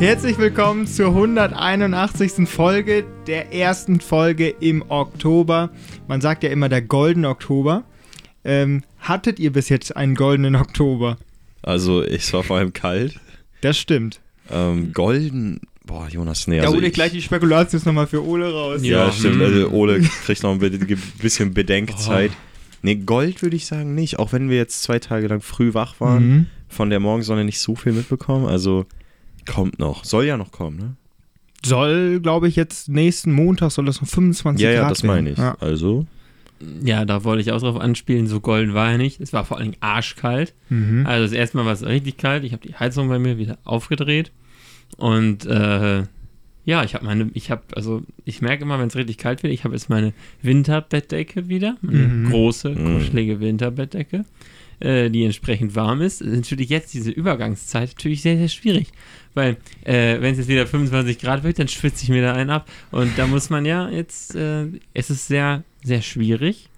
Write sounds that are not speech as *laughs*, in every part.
Herzlich willkommen zur 181. Folge der ersten Folge im Oktober. Man sagt ja immer der goldene Oktober. Ähm, hattet ihr bis jetzt einen goldenen Oktober? Also, es war vor allem kalt. Das stimmt. Ähm, golden. Boah, Jonas, nee. Da Also hole ich ich, gleich die Spekulatius nochmal für Ole raus. ja, Ja. stimmt. Also, Ole kriegt noch ein bi- bisschen Bedenkzeit. Oh. Nee, Gold würde ich sagen nicht. Auch wenn wir jetzt zwei Tage lang früh wach waren, Mhm. von der Morgensonne nicht so viel mitbekommen. Also, kommt noch. Soll ja noch kommen, ne? Soll, glaube ich, jetzt nächsten Montag soll das noch 25 Ja, ja, Grad das meine ich. Ja. Also, Ja, da wollte ich auch drauf anspielen. So golden war er nicht. Es war vor allen Dingen arschkalt. Mhm. Also das erste Mal war es richtig kalt. Ich habe die Heizung bei mir wieder aufgedreht. Und äh, ja, ich habe meine, ich habe, also ich merke immer, wenn es richtig kalt wird, ich habe jetzt meine Winterbettdecke wieder. Meine Mhm. große, Mhm. kuschelige Winterbettdecke, äh, die entsprechend warm ist. Ist Natürlich jetzt diese Übergangszeit natürlich sehr, sehr schwierig. Weil, äh, wenn es jetzt wieder 25 Grad wird, dann schwitze ich mir da einen ab. Und da muss man ja jetzt, äh, es ist sehr, sehr schwierig.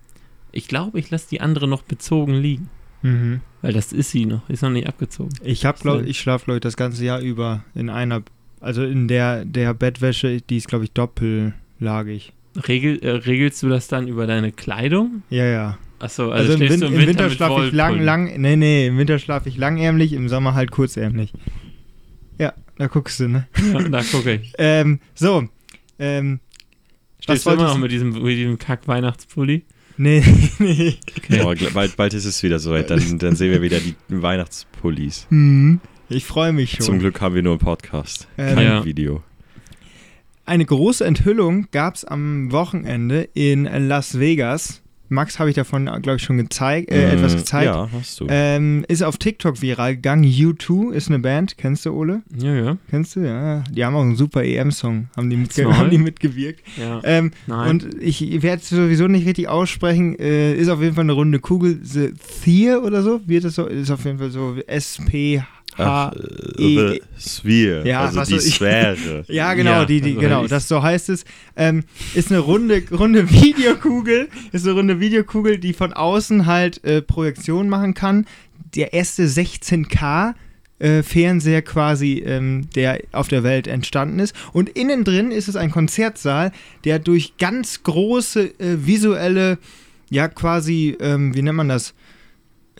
Ich glaube, ich lasse die andere noch bezogen liegen. Mhm. Weil das ist sie noch, ist noch nicht abgezogen. Ich habe, glaube ich, schlafe, glaube ich, das ganze Jahr über in einer, also in der, der Bettwäsche, die ist, glaube ich, doppellagig. Regel, äh, regelst du das dann über deine Kleidung? Ja, ja. Achso, also, Also, im, Win du im Winter, mit schlafe ich lang, lang, nee, nee, im Winter schlafe ich langärmlich, im Sommer halt kurzärmlich. Ja, da guckst du, ne? Ja, *laughs* da gucke ich. *laughs* Ähm, so, ähm, Stehst du immer noch mit diesem, mit diesem Kack-Weihnachtspulli? nee, *laughs* nee. Okay. boah, bald, bald ist es wieder soweit. Dann, dann sehen wir wieder die Weihnachtspullis. Hm, ich freue mich schon. Zum Glück haben wir nur einen Podcast, Ähm, kein Ja. Video. Eine große Enthüllung gab es am Wochenende in Las Vegas. Max habe ich davon, glaube ich, schon gezeigt, äh, Mm, etwas gezeigt. Ja, hast du. Ähm, ist auf TikTok viral gegangen. U2 ist eine Band. Kennst du, Ole? Ja, ja. Kennst du? Ja. Die haben auch einen super EM-Song. Haben, die mitge *laughs* haben die mitgewirkt. ja. Ähm, Nein. und ich werde es sowieso nicht richtig aussprechen. Äh, ist auf jeden Fall eine runde Kugel. The Thier oder so? Wird es so? Ist auf jeden Fall so S-P-H. Ach, E- äh, the Sphere, Ja, also die ich. Sphäre. *laughs* Ja, genau, Ja, die, die, genau, das so heißt es. Ähm, ist eine runde, runde *laughs* Videokugel, ist eine runde Videokugel, die von außen halt äh, Projektion machen kann. Der erste 16K äh, Fernseher quasi, ähm, der auf der Welt entstanden ist. Und innen drin ist es ein Konzertsaal, der durch ganz große äh, visuelle, ja quasi, ähm, wie nennt man das?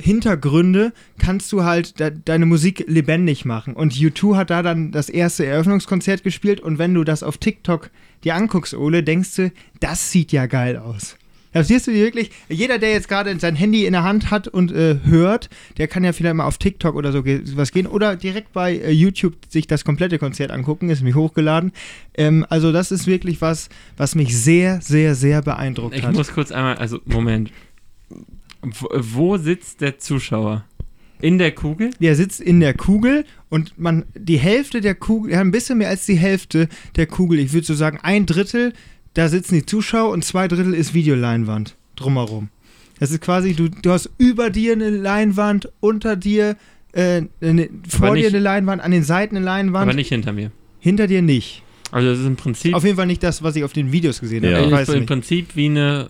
Hintergründe kannst du halt de deine Musik lebendig machen. Und U2 hat da dann das erste Eröffnungskonzert gespielt und wenn du das auf TikTok dir anguckst, Ole, denkst du, das sieht ja geil aus. Da siehst du wirklich, jeder, der jetzt gerade sein Handy in der Hand hat und äh, hört, der kann ja vielleicht mal auf TikTok oder so ge was gehen oder direkt bei äh, YouTube sich das komplette Konzert angucken, ist mich hochgeladen. Ähm, also das ist wirklich was, was mich sehr, sehr, sehr beeindruckt ich hat. muss kurz einmal, also Moment. Wo, sitzt der Zuschauer? In der Kugel? Der sitzt in der Kugel und man die Hälfte der Kugel, ja, ein bisschen mehr als die Hälfte der Kugel, ich würde so sagen ein Drittel, da sitzen die Zuschauer und zwei Drittel ist Videoleinwand drumherum. Das ist quasi, du, du hast über dir eine Leinwand, unter dir, äh, eine, vor Aber dir nicht- eine Leinwand, an den Seiten eine Leinwand, Aber nicht hinter mir. hinter dir nicht. Also das ist im Prinzip, Auf jeden Fall nicht das, was ich auf den Videos gesehen habe. Ja. Ich ist weiß im nicht. Prinzip wie eine,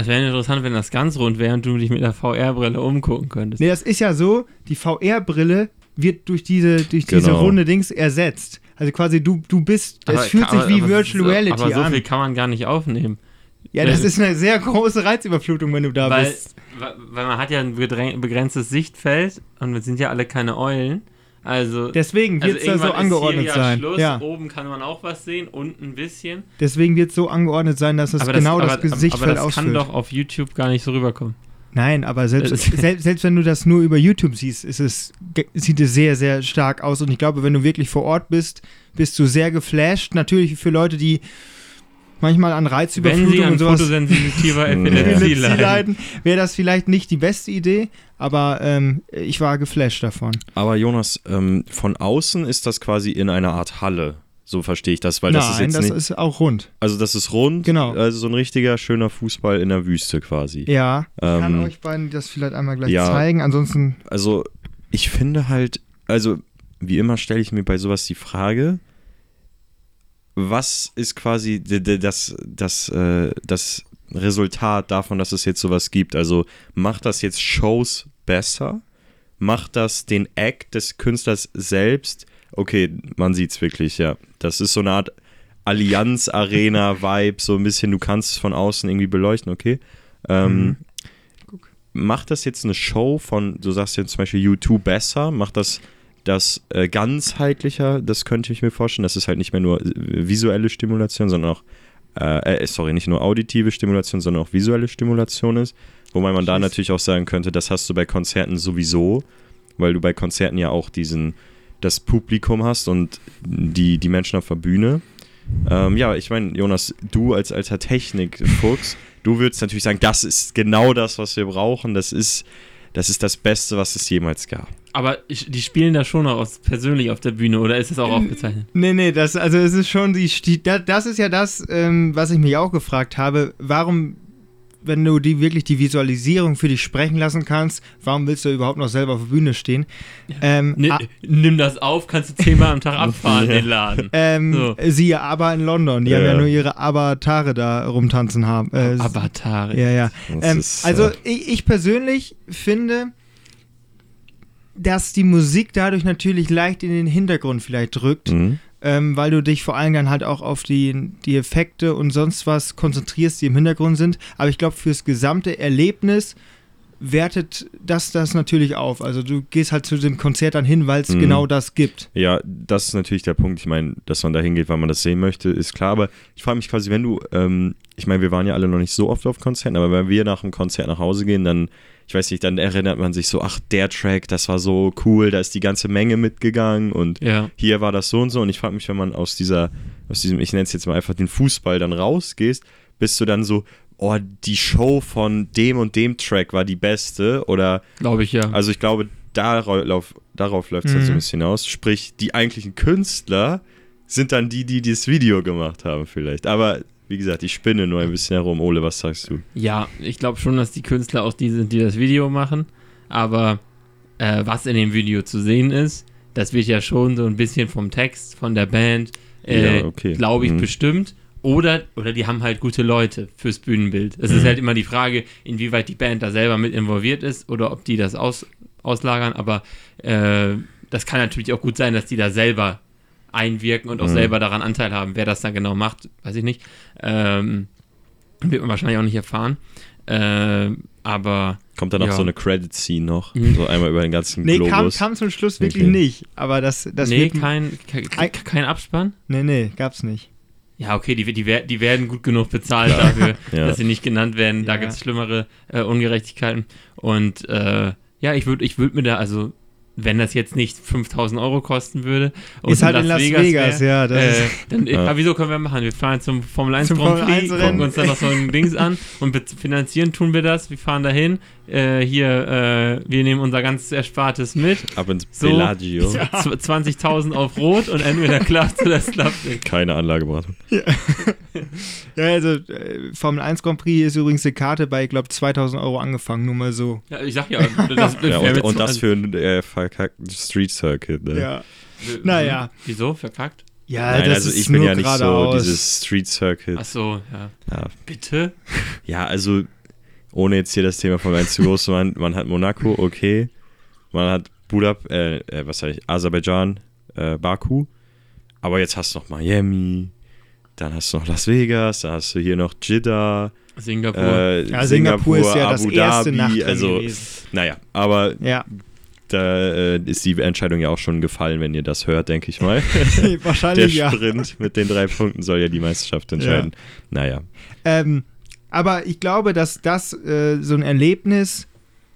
es wäre interessant, wenn das ganz rund wäre und du dich mit der VR-Brille umgucken könntest. Nee, das ist ja so, die VR-Brille wird durch diese, durch diese Genau. runde Dings ersetzt. Also quasi du, du bist, es Aber fühlt kann- sich wie Virtual Reality Aber so an. viel kann man gar nicht aufnehmen. Ja, das ist eine sehr große Reizüberflutung, wenn du da weil, bist. weil man hat ja ein bedräng- begrenztes Sichtfeld und wir sind ja alle keine Eulen. Also, Deswegen wird es da so angeordnet sein. Schluss, Ja, Oben kann man auch was sehen, unten ein bisschen. deswegen wird es so angeordnet sein, dass es aber genau das, das, aber, Gesichtfeld aber das kann ausfüllt. doch auf YouTube gar nicht so rüberkommen. Nein, aber selbst, Das- selbst, selbst wenn du das nur über YouTube siehst, ist es, sieht es sehr, sehr stark aus. Und ich glaube, wenn du wirklich vor Ort bist, bist du sehr geflasht. Natürlich für Leute, die manchmal an Wenn sie Reizüberflutung an und sowas Ja. *laughs* Epilepsie Epilepsie leiden. leiden, wäre das vielleicht nicht die beste Idee. Aber ähm, ich war geflasht davon. Aber Jonas, ähm, von außen ist das quasi in einer Art Halle. So verstehe ich das, weil das ist Nein, jetzt das nicht. ist auch rund. also das ist rund, Genau. also so ein richtiger schöner Fußball in der Wüste quasi. Ja, ich kann Ähm, euch beiden das vielleicht einmal gleich ja. zeigen. Ansonsten, Also ich finde halt, also wie immer stelle ich mir bei sowas die Frage, was ist quasi das, das, äh, das Resultat davon, dass es jetzt sowas gibt? Also macht das jetzt Shows besser? Macht das den Act des Künstlers selbst okay, man sieht's wirklich, ja. Das ist so eine Art Allianz-Arena-Vibe, so ein bisschen, du kannst es von außen irgendwie beleuchten, okay. Ähm, Mhm. Macht das jetzt eine Show von, du sagst jetzt zum Beispiel U2 besser? Macht das das äh, ganzheitlicher? Das könnte ich mir vorstellen, dass es halt nicht mehr nur äh, visuelle Stimulation, sondern auch, äh, äh, sorry, nicht nur auditive Stimulation, sondern auch visuelle Stimulation ist. Wobei man da natürlich auch sagen könnte, das hast du bei Konzerten sowieso, weil du bei Konzerten ja auch diesen, das Publikum hast und die, die Menschen auf der Bühne. Ähm, ja, ich meine, Jonas, du als alter Technikfuchs, du würdest natürlich sagen, das ist genau das, was wir brauchen. Das ist, das ist das Beste, was es jemals gab. Aber die spielen da schon auch aus, persönlich auf der Bühne oder ist das auch aufgezeichnet? Nee, nee, das, also es ist schon die, die da- das ist ja das, ähm, was ich mich auch gefragt habe, warum, wenn du die wirklich die Visualisierung für dich sprechen lassen kannst, warum willst du überhaupt noch selber auf der Bühne stehen? Ähm, a- nimm das auf, kannst du zehnmal am Tag *laughs* abfahren, Ja. den Laden. ähm, So. Siehe aber in London, die haben Ja. ja nur ihre Avatare da rumtanzen haben. Äh, Avatare. Ja, ja. Ähm, ist, also äh, ich, ich persönlich finde, dass die Musik dadurch natürlich leicht in den Hintergrund vielleicht drückt, mhm. Ähm, weil du dich vor allem dann halt auch auf die, die Effekte und sonst was konzentrierst, die im Hintergrund sind. Aber ich glaube, fürs gesamte Erlebnis wertet das das natürlich auf. Also du gehst halt zu dem Konzert dann hin, weil es Mhm. genau das gibt. Ja, das ist natürlich der Punkt. Ich meine, dass man da hingeht, weil man das sehen möchte, ist klar. Aber ich frage mich quasi, wenn du, ähm, ich meine, wir waren ja alle noch nicht so oft auf Konzerten, aber wenn wir nach dem Konzert nach Hause gehen, dann, ich weiß nicht, dann erinnert man sich so, ach, der Track, das war so cool, da ist die ganze Menge mitgegangen und Ja. hier war das so und so. Und ich frage mich, wenn man aus dieser, aus diesem, ich nenne es jetzt mal einfach den Fußball dann rausgehst, bist du dann so, oh, die Show von dem und dem Track war die beste oder Glaube ich ja. also ich glaube, darauf, darauf läuft es halt so ein Mhm. bisschen aus. Sprich, die eigentlichen Künstler sind dann die, die das Video gemacht haben vielleicht. Aber wie gesagt, ich spinne nur ein bisschen herum. Ole, was sagst du? Ja, ich glaube schon, dass die Künstler auch die sind, die das Video machen. Aber äh, was in dem Video zu sehen ist, das wird ja schon so ein bisschen vom Text, von der Band, äh, Ja, okay. glaube ich, Mhm. bestimmt. Oder, oder die haben halt gute Leute fürs Bühnenbild. Es Mhm. ist halt immer die Frage, inwieweit die Band da selber mit involviert ist oder ob die das aus, auslagern. Aber äh, das kann natürlich auch gut sein, dass die da selber einwirken und auch Mhm. selber daran Anteil haben. Wer das dann genau macht, weiß ich nicht. Ähm, wird man wahrscheinlich auch nicht erfahren. Ähm, aber Kommt da noch Ja. so eine Credit-Scene noch? Mhm. So einmal über den ganzen Nee, kam, Globus? kam zum Schluss wirklich Okay. nicht. Aber das, das nee, wird. kein, kein, kein Abspann. nee, nee, gab's nicht. Ja, okay, die, die, die werden gut genug bezahlt dafür, *laughs* Ja. dass sie nicht genannt werden. Da Ja. gibt es schlimmere äh, Ungerechtigkeiten. Und äh, ja, ich würde ich würd mir da, also, wenn das jetzt nicht 5000 Euro kosten würde, und Ist halt in Las Vegas, wär, ja. Das äh, dann, Ja. aber wieso können wir machen? Wir fahren zum Formel 1 Zum Grand Formel Prix, 1 gucken uns dann noch so ein Dings an und finanzieren tun wir das. Wir fahren dahin. Äh, hier, äh, wir nehmen unser ganz Erspartes mit. Ab ins So. Bellagio. Z- 20.000 auf Rot und entweder klappt oder es klappt nicht. Keine Anlageberatung. *laughs* ja, also äh, Formel 1 Grand Prix ist übrigens eine Karte bei, ich glaube, 2000 Euro angefangen, nur mal so. Ja, ich sag ja, das, *laughs* Ja, und, und das also- für einen äh, verkackten Street Circuit. Ne? Ja. Naja. Wieso? Verkackt? Ja, Nein, das also ist ich bin nur ja nicht so geradeaus. dieses Street Circuit. Ach so, ja. Ja, Bitte? Ja, also ohne jetzt hier das Thema von 1 zu groß zu machen, man hat Monaco, okay. Man hat Budap, äh, äh, was sag ich, Aserbaidschan, äh, Baku. Aber jetzt hast du noch Miami, dann hast du noch Las Vegas, dann hast du hier noch Jeddah, Singapur. äh, ja, Singapur, ist ja das Abu erste Dhabi, also gewesen. naja, aber Ja, da äh, ist die Entscheidung ja auch schon gefallen, wenn ihr das hört, denke ich mal. *laughs* Der wahrscheinlich ja. Sprint mit den drei Punkten soll ja die Meisterschaft entscheiden. Naja. Ähm, aber ich glaube, dass das äh, so ein Erlebnis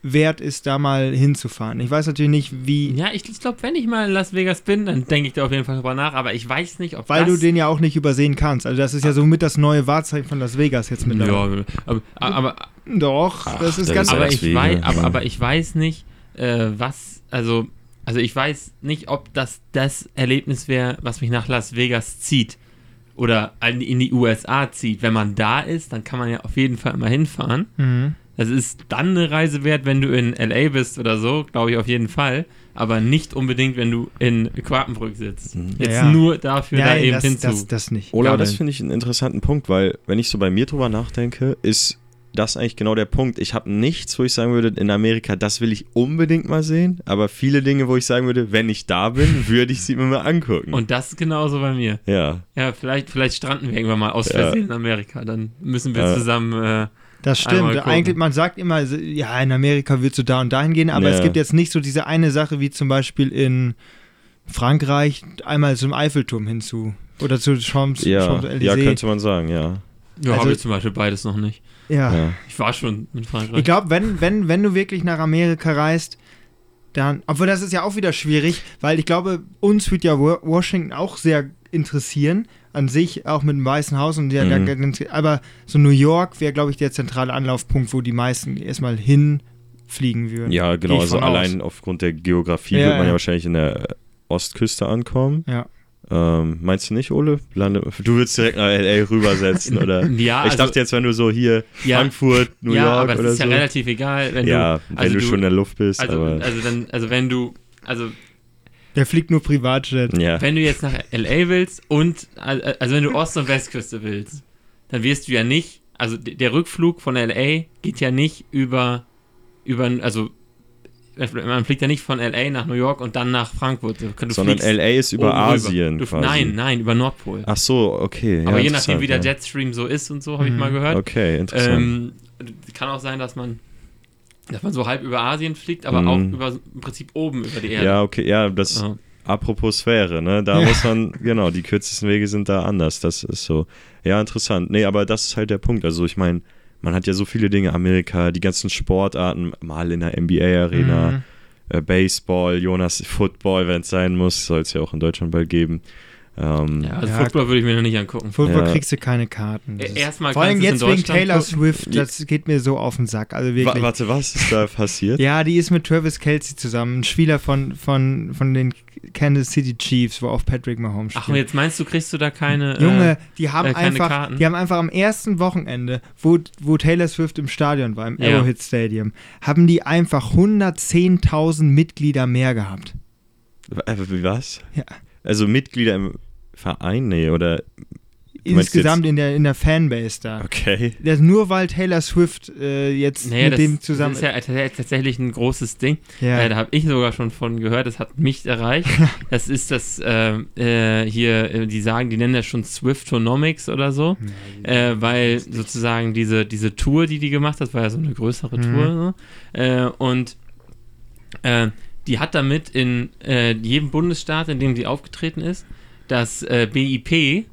wert ist, da mal hinzufahren. Ich weiß natürlich nicht, wie, ja, ich, ich glaube, wenn ich mal in Las Vegas bin, dann denke ich da auf jeden Fall drüber nach, aber ich weiß nicht, ob weil das... du den ja auch nicht übersehen kannst. Also das ist ja somit das neue Wahrzeichen von Las Vegas jetzt mittlerweile. ja, aber, aber, Doch, Ach, das ist das ganz ist aber, ich weiß, aber, aber ich weiß nicht, äh, was, also, also ich weiß nicht, ob das das Erlebnis wäre, was mich nach Las Vegas zieht oder in in die USA zieht. Wenn man da ist, dann kann man ja auf jeden Fall mal hinfahren. Mhm. Das ist dann eine Reise wert, wenn du in LA bist oder so, glaube ich auf jeden Fall. Aber nicht unbedingt, wenn du in Quakenbrück sitzt. Mhm. Jetzt Ja, ja. nur dafür da Nein, eben das, hinzu. das, das nicht. Oder Ja, das finde ich einen interessanten Punkt, weil wenn ich so bei mir drüber nachdenke, ist das ist eigentlich genau der Punkt. Ich habe nichts, wo ich sagen würde, in Amerika, das will ich unbedingt mal sehen, aber viele Dinge, wo ich sagen würde, wenn ich da bin, *laughs* würde ich sie mir mal angucken. Und das ist genauso bei mir. ja, Ja, vielleicht, vielleicht stranden wir irgendwann mal aus Ja. Versehen in Amerika. Dann müssen wir Ja. zusammen. Äh, Das stimmt. Eigentlich, man sagt immer, ja, in Amerika würdest du da und dahin gehen, aber Ja. es gibt jetzt nicht so diese eine Sache wie zum Beispiel in Frankreich einmal zum Eiffelturm hinzu. Oder zu Champs, ja, Champs-Élysées. ja, könnte man sagen, ja. ja, Also- habe ich zum Beispiel beides noch nicht. Ja. ja. Ich war schon in Frankreich. Ich glaube, wenn, wenn, wenn du wirklich nach Amerika reist, dann, obwohl das ist ja auch wieder schwierig, weil ich glaube, uns wird ja Wa- Washington auch sehr interessieren, an sich, auch mit dem Weißen Haus und der, Mhm. der, aber so New York wäre, glaube ich, der zentrale Anlaufpunkt, wo die meisten erstmal hinfliegen würden. Ja, genau. Also von aus. allein aufgrund der Geografie Ja, wird man ja ja. wahrscheinlich in der Ostküste ankommen. Ja. Ähm, meinst du nicht, Ole? Lande, du willst direkt nach L.A. rübersetzen, *laughs* oder? Ja, ich also- dachte jetzt, wenn du so hier Ja. Frankfurt, New ja, York aber das oder ist ja so. relativ egal, wenn ja, du. wenn also du, schon in der Luft bist, Also, aber also, dann, also wenn du. Also Der fliegt nur Privatjet. ja. wenn du jetzt nach LA willst und also wenn du Ost- und Westküste willst, dann wirst du ja nicht, also der Rückflug von LA geht ja nicht über über also man fliegt ja nicht von LA nach New York und dann nach Frankfurt. Du, Sondern L.A. ist über. Asien Du. Nein, nein, über Nordpol. Ach so, okay. Aber ja, je nachdem, wie der Jetstream so ist und so, habe ich Mhm. mal gehört. Okay, interessant. Ähm, kann auch sein, dass man dass man so halb über Asien fliegt, aber Mhm. auch über im Prinzip oben über die Erde. ja, okay, ja, das Ja. apropos Sphäre, ne? Da muss man, genau, die kürzesten Wege sind da anders. Das ist so. Ja, interessant. Nee, aber das ist halt der Punkt. Also ich meine, man hat ja so viele Dinge, Amerika, die ganzen Sportarten, mal in der NBA-Arena. Mhm. äh, Baseball, Jonas Football, wenn es sein muss, soll es ja auch in Deutschland bald geben. Ähm, Ja, also Ja, Football würde ich mir noch nicht angucken. Football Ja. kriegst du keine Karten. Erstmal Vor allem jetzt wegen Taylor gucken. Swift, das geht mir so auf den Sack. Also wirklich. warte, was ist da *laughs* passiert? Ja, die ist mit Travis Kelsey zusammen, ein Spieler von, von, von den Kansas City Chiefs, wo auch Patrick Mahomes spielt. Ach, und jetzt meinst du, kriegst du da keine. Junge, Äh, die haben äh, keine einfach, Karten? die haben einfach am ersten Wochenende, wo, wo Taylor Swift im Stadion war, im Ja. Arrowhead Stadium, haben die einfach 110.000 Mitglieder mehr gehabt. Äh, Wie was? Ja. Also Mitglieder im Verein? Nee, oder. Insgesamt in der, in der Fanbase da. Okay. Das nur weil Taylor Swift äh, jetzt naja, mit das, dem zusammen. das ist ja tatsächlich ein großes Ding. ja. Äh, da habe ich sogar schon von gehört, das hat mich erreicht. *laughs* das ist das äh, äh, hier, äh, die sagen, die nennen das schon Swiftonomics oder so. äh, weil sozusagen diese, diese Tour, die die gemacht hat, war ja so eine größere Mhm. Tour. So. Äh, und äh, die hat damit in äh, jedem Bundesstaat, in dem sie aufgetreten ist, das äh, BIP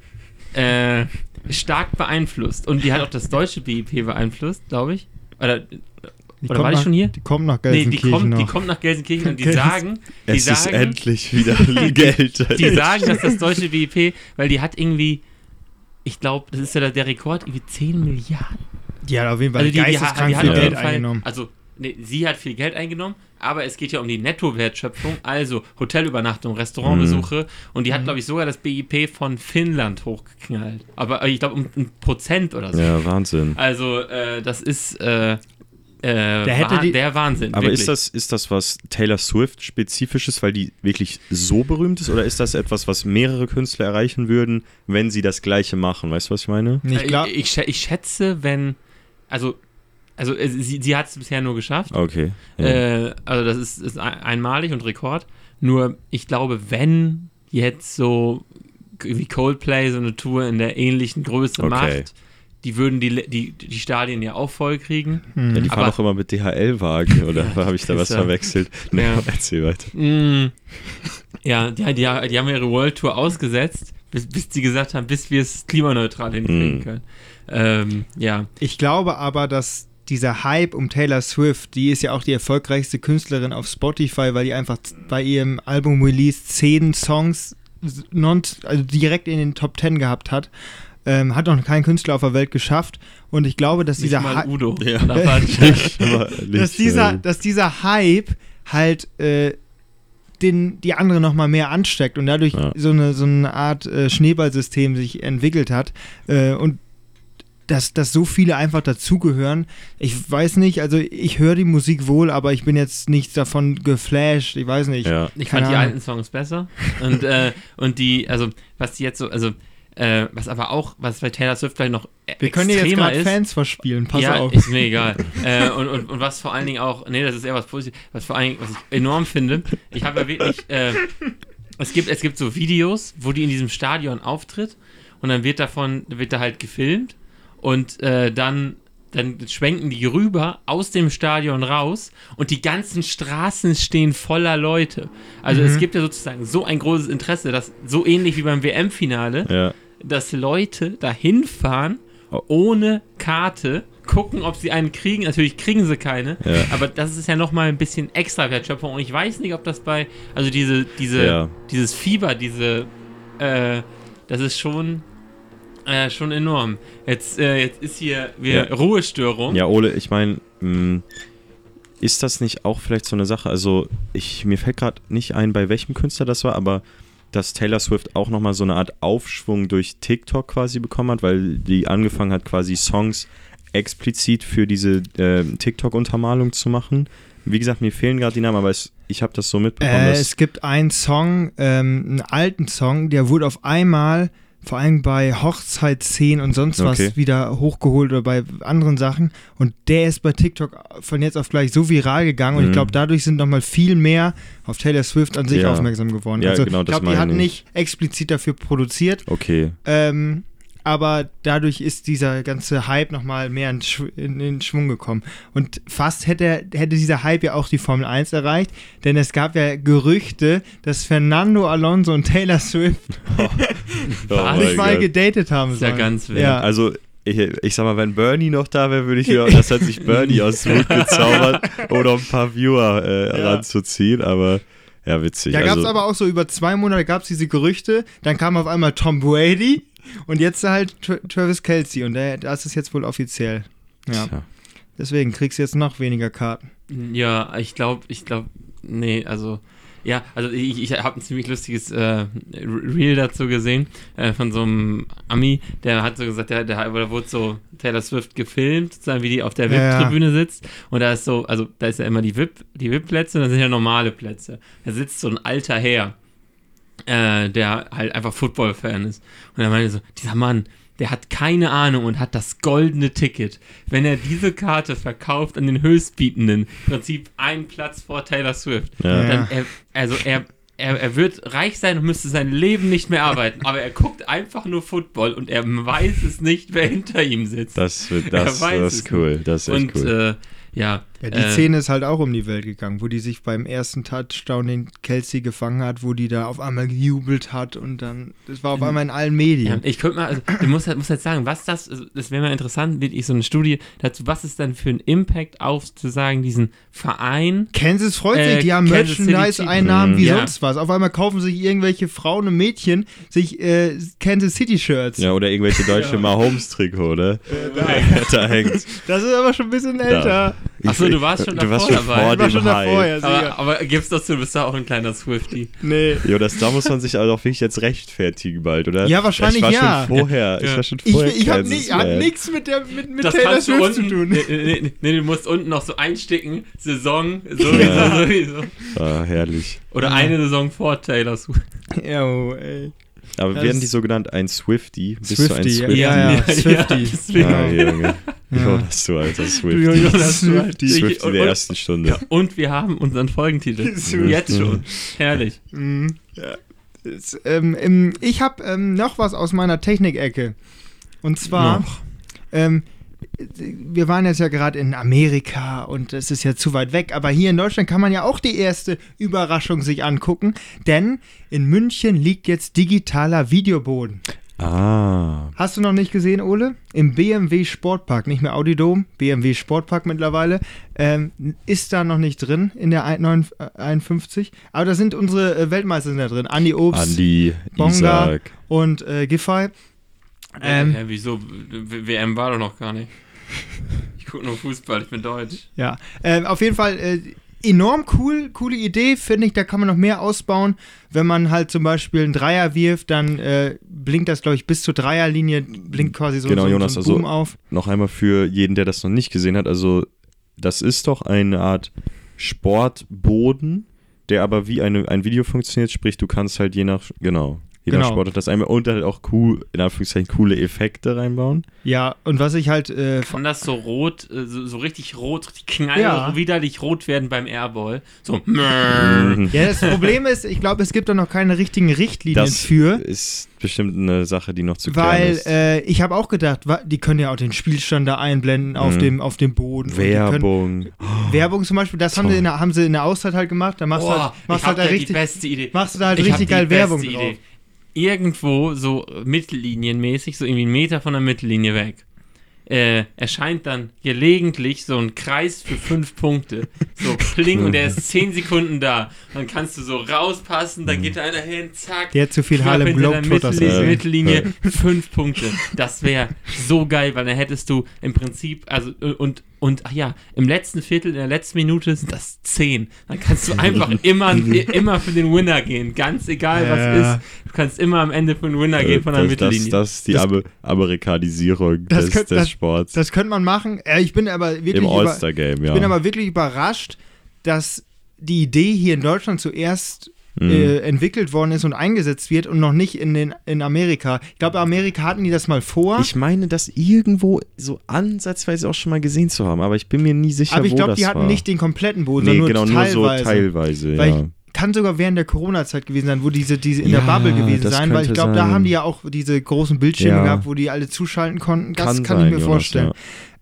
äh, stark beeinflusst. Und die hat auch das deutsche BIP beeinflusst, glaube ich. Oder, Die oder war die nach- schon hier? Die kommt nach Nee, die Gelsenkirchen kommt, noch. die kommt nach Gelsenkirchen und die *laughs* sagen, die Es ist sagen, endlich wieder *laughs* Geld. die sagen, dass das deutsche BIP, weil die hat irgendwie, ich glaube, das ist ja der Rekord, irgendwie 10 Milliarden. die hat auf jeden Fall Also die, die, hat- geisteskrank die hat viel auf Geld eingenommen. also nee, sie hat viel Geld eingenommen, aber es geht ja um die Nettowertschöpfung, also Hotelübernachtung, Restaurantbesuche und die hat, glaube ich, sogar das BIP von Finnland hochgeknallt. Aber äh, ich glaube um ein Prozent oder so. Ja, Wahnsinn. Also äh, das ist äh, äh, hätte Wah- die- der Wahnsinn. Aber wirklich. ist das, ist das was Taylor Swift spezifisches, weil die wirklich so berühmt ist, oder ist das etwas, was mehrere Künstler erreichen würden, wenn sie das Gleiche machen? Weißt du, was ich meine? Ich Äh, glaub, ich, ich, schä- ich schätze, wenn, also, also äh, sie, sie hat es bisher nur geschafft. Okay. Ja. Äh, also das ist, ist ein- einmalig und Rekord. Nur ich glaube, wenn jetzt so wie Coldplay so eine Tour in der ähnlichen Größe Okay. macht, die würden die, die, die Stadien ja auch voll kriegen. hm. ja, die fahren aber- auch immer mit DHL-Wagen, oder Ja, *laughs* habe ich da was ja- verwechselt? *laughs* Nee, Ja. erzähl weiter. Mm. Ja, die, die, die haben ihre World Tour ausgesetzt, bis, bis die gesagt haben, bis wir es klimaneutral hinkriegen Mm. können. Ähm, ja, Ich glaube aber, dass dieser Hype um Taylor Swift, die ist ja auch die erfolgreichste Künstlerin auf Spotify, weil die einfach bei ihrem Album-Release zehn Songs non, also direkt in den Top 10 gehabt hat. Ähm, hat noch kein Künstler auf der Welt geschafft. Und ich glaube, dass nicht dieser mal Udo. Ja. *laughs* *laughs* Dieser, dass dieser Hype halt äh, den, die andere nochmal mehr ansteckt und dadurch Ja. so, eine, so eine Art äh, Schneeballsystem sich entwickelt hat. Äh, und dass, dass so viele einfach dazugehören. Ich weiß nicht, also ich höre die Musik wohl, aber ich bin jetzt nicht davon geflasht. Ich weiß nicht. ja. Ich fand die Ahnung. alten Songs besser. Und, äh, und die, also, was die jetzt so, also, äh, was aber auch, was bei Taylor Swift vielleicht noch äh, Wir können dir jetzt extremer gerade ist, Fans verspielen, pass ja, auf. ist mir egal. äh, und, und, und was vor allen Dingen auch, nee, das ist eher was Positives, was vor allen Dingen, was ich enorm finde, ich habe ja wirklich, äh, es gibt, es gibt so Videos, wo die in diesem Stadion auftritt und dann wird davon, wird da halt gefilmt und äh, dann, dann schwenken die rüber aus dem Stadion raus und die ganzen Straßen stehen voller Leute. Also Mhm. es gibt ja sozusagen so ein großes Interesse, dass so ähnlich wie beim WM-Finale, Ja. dass Leute dahin fahren Oh. ohne Karte, gucken, ob sie einen kriegen. Natürlich kriegen sie keine, Ja. aber das ist ja nochmal ein bisschen extra Wertschöpfung. Und ich weiß nicht, ob das bei, also diese, diese, Ja. dieses Fieber, diese, äh, das ist schon, äh, schon enorm. Jetzt, äh, jetzt ist hier wieder Ja. Ruhestörung. Ja, Ole, ich meine, ist das nicht auch vielleicht so eine Sache? Also, ich, mir fällt gerade nicht ein, bei welchem Künstler das war, aber dass Taylor Swift auch nochmal so eine Art Aufschwung durch TikTok quasi bekommen hat, weil die angefangen hat, quasi Songs explizit für diese äh, TikTok-Untermalung zu machen. Wie gesagt, mir fehlen gerade die Namen, aber es, ich habe das so mitbekommen, Äh, dass es gibt einen Song, ähm, einen alten Song, der wurde auf einmal, vor allem bei Hochzeitsszenen und sonst Okay. was, wieder hochgeholt oder bei anderen Sachen. Und der ist bei TikTok von jetzt auf gleich so viral gegangen. Und Mhm. ich glaube, dadurch sind nochmal viel mehr auf Taylor Swift an sich Ja. aufmerksam geworden. Ja, also genau, ich glaube, die hat nicht explizit dafür produziert. okay, Ähm, aber dadurch ist dieser ganze Hype nochmal mehr in, in, in Schwung gekommen. Und fast hätte, hätte dieser Hype ja auch die Formel 1 erreicht, denn es gab ja Gerüchte, dass Fernando Alonso und Taylor Swift *laughs* Oh sich *laughs* mein mal Gott. gedatet haben Ist ja sollen. ganz wild. Ja. Also, ich, ich sag mal, wenn Bernie noch da wäre, würde ich *laughs* mir, das hat sich Bernie aus dem Hut gezaubert, oder ein paar Viewer äh, Ja. ranzuziehen, aber ja, witzig. Da gab es also, aber auch so über zwei Monate gab es diese Gerüchte, dann kam auf einmal Tom Brady und jetzt halt Tra Travis Kelsey und der, das ist jetzt wohl offiziell. Ja, Tja. deswegen kriegst du jetzt noch weniger Karten. Ja, ich glaube, ich glaube, nee, also, ja, also ich, ich habe ein ziemlich lustiges äh, Reel dazu gesehen äh, von so einem Ami, der hat so gesagt, der, der, da wurde so Taylor Swift gefilmt, sozusagen wie die auf der ja. VIP-Tribüne sitzt und da ist so, also da ist ja immer die VIP, die VIP-Plätze und dann sind ja normale Plätze. Da sitzt so ein alter Herr, äh, der halt einfach Football-Fan ist und er meinte so, dieser Mann, der hat keine Ahnung und hat das goldene Ticket. Wenn er diese Karte verkauft an den Höchstbietenden, im Prinzip einen Platz vor Taylor Swift, Ja. Dann er, also er, er, er wird reich sein und müsste sein Leben nicht mehr arbeiten, aber er guckt einfach nur Football und er weiß es nicht, wer hinter ihm sitzt. Das, das, das ist cool. Das ist und cool. äh, ja, Ja, die äh, Szene ist halt auch um die Welt gegangen, wo die sich beim ersten Touchdown, den Kelsey gefangen hat, wo die da auf einmal gejubelt hat und dann, das war auf einmal in allen Ja, Medien. ich könnte mal, also, du musst, halt- musst jetzt sagen, was das, also, das wäre mal interessant, wirklich so eine Studie dazu, was ist dann für ein Impact auf, sozusagen, diesen Verein, Kansas freut Äh, sich, die haben Kansas City Merchandise-Einnahmen wie Ja. sonst was. Auf einmal kaufen sich irgendwelche Frauen und Mädchen sich äh, Kansas City-Shirts. Ja, oder irgendwelche deutsche Mahomes-Trikot, oder? *laughs* da hängt. Das ist aber schon ein bisschen älter. Achso, du warst schon du warst davor schon dabei. vor Ich war dem schon davor, ja, aber, aber gib's doch zu, du bist ja auch ein kleiner Swifty. Nee. Jo, das, da muss man sich also auch wirklich jetzt rechtfertigen bald, oder? Ja, wahrscheinlich ich war ja. Schon vorher, Ich Ja. war schon Ich, vorher ich habe Kansas ni hab nichts mit, der, mit, mit Das Taylor Swift zu unten, tun. nee, nee, nee, nee, du musst unten noch so einsticken, Saison, sowieso, Ja. sowieso. Ah, herrlich. Oder eine Saison vor Taylor Swift. Ja, oh, ey. Aber Das- werden die so genannt ein Swifty? Bist du ein Swifty, *laughs* Swifty? ja, ja, Swifty. deswegen. Ah, Junge. Ja. Jonas, du alter Du, Swifty. Jonas, du- Swifty. Ich- Swifty und- der und- ersten Stunde. Und wir haben unseren Folgentitel. *laughs* Swifty. Jetzt schon. Herrlich. Mhm. Ja. Ähm, ich habe ähm, noch was aus meiner Technikecke. Und zwar, Noch. ähm, wir waren jetzt ja gerade in Amerika und es ist ja zu weit weg, aber hier in Deutschland kann man ja auch die erste Überraschung sich angucken, denn in München liegt jetzt digitaler Videoboden. Ah. Hast du noch nicht gesehen, Ole? Im BMW Sportpark, nicht mehr Audidom, BMW Sportpark mittlerweile, ähm, ist da noch nicht drin in der 51. Aber da sind unsere äh, Weltmeister sind da drin. Andi Obst Andi, Bonga. Isaac. und äh, Giffey. Ähm, Hä, wieso? WM war doch noch gar nicht. Ich gucke nur Fußball, ich bin deutsch. Ja, ähm, auf jeden Fall äh, enorm cool, coole Idee, finde ich. Da kann man noch mehr ausbauen. Wenn man halt zum Beispiel einen Dreier wirft, dann äh, blinkt das, glaube ich, bis zur Dreierlinie, blinkt quasi so, Genau, so, Jonas, so ein also- Boom auf. Noch einmal für jeden, der das noch nicht gesehen hat. Also, das ist doch eine Art Sportboden, der aber wie eine, ein Video funktioniert. Sprich, du kannst halt je nach. Genau. Jeder Genau. Sport hat das einmal und halt auch cool, in Anführungszeichen, coole Effekte reinbauen. Ja, und was ich halt äh, Kann das so rot, äh, so, so richtig rot, richtig knall, Ja. widerlich rot werden beim Airball? So. *laughs* Ja, das Problem ist, ich glaube, es gibt da noch keine richtigen Richtlinien Das für. ist bestimmt eine Sache, die noch zu klären Weil ist. äh, ich habe auch gedacht, die können ja auch den Spielstand da einblenden auf, Mhm. dem, auf dem Boden. Die können- Werbung. *gasps* Werbung zum Beispiel, das haben sie, in der, haben sie in der Auszeit halt gemacht. Da machst du halt, machst halt da richtig, beste Idee. machst du da halt Ich richtig geil Werbung Idee. drauf. Irgendwo so mittellinienmäßig, so irgendwie einen Meter von der Mittellinie weg, äh, erscheint dann gelegentlich so ein Kreis für fünf Punkte. So pling und der ist zehn Sekunden da. Dann kannst du so rauspassen, dann geht da einer hin, zack. Der hat zu viel der Globetrotters. Mittellinie, Ja. Mittellinie fünf Punkte. Das wäre so geil, weil dann hättest du im Prinzip, also äh, und und ach ja, im letzten Viertel, in der letzten Minute sind das zehn. Dann kannst du einfach *laughs* immer, immer für den Winner gehen, ganz egal Ja. was ist. Du kannst immer am Ende für den Winner gehen von der das, das, Mittellinie. das ist die Das- Amer Amerikanisierung Das des, könnt- des das- Sports. Das könnte man machen. Äh, Ich bin aber wirklich Im über, ja. ich bin aber wirklich überrascht, dass die Idee hier in Deutschland zuerst Mhm. äh, entwickelt worden ist und eingesetzt wird und noch nicht in, den, in Amerika. Ich glaube, Amerika hatten die das mal vor. Ich meine, das irgendwo so ansatzweise auch schon mal gesehen zu haben, aber ich bin mir nie sicher, aber ich glaube, die hatten war. nicht den kompletten Boden, nee, sondern genau, nur nur teilweise. so teilweise, ja. ich kann sogar während der Corona-Zeit gewesen sein, wo diese, diese in Ja, der Bubble gewesen sein, weil ich glaube, da haben die ja auch diese großen Bildschirme Ja. gehabt, wo die alle zuschalten konnten. Das Kann kann, sein, ich mir Jonas, vorstellen.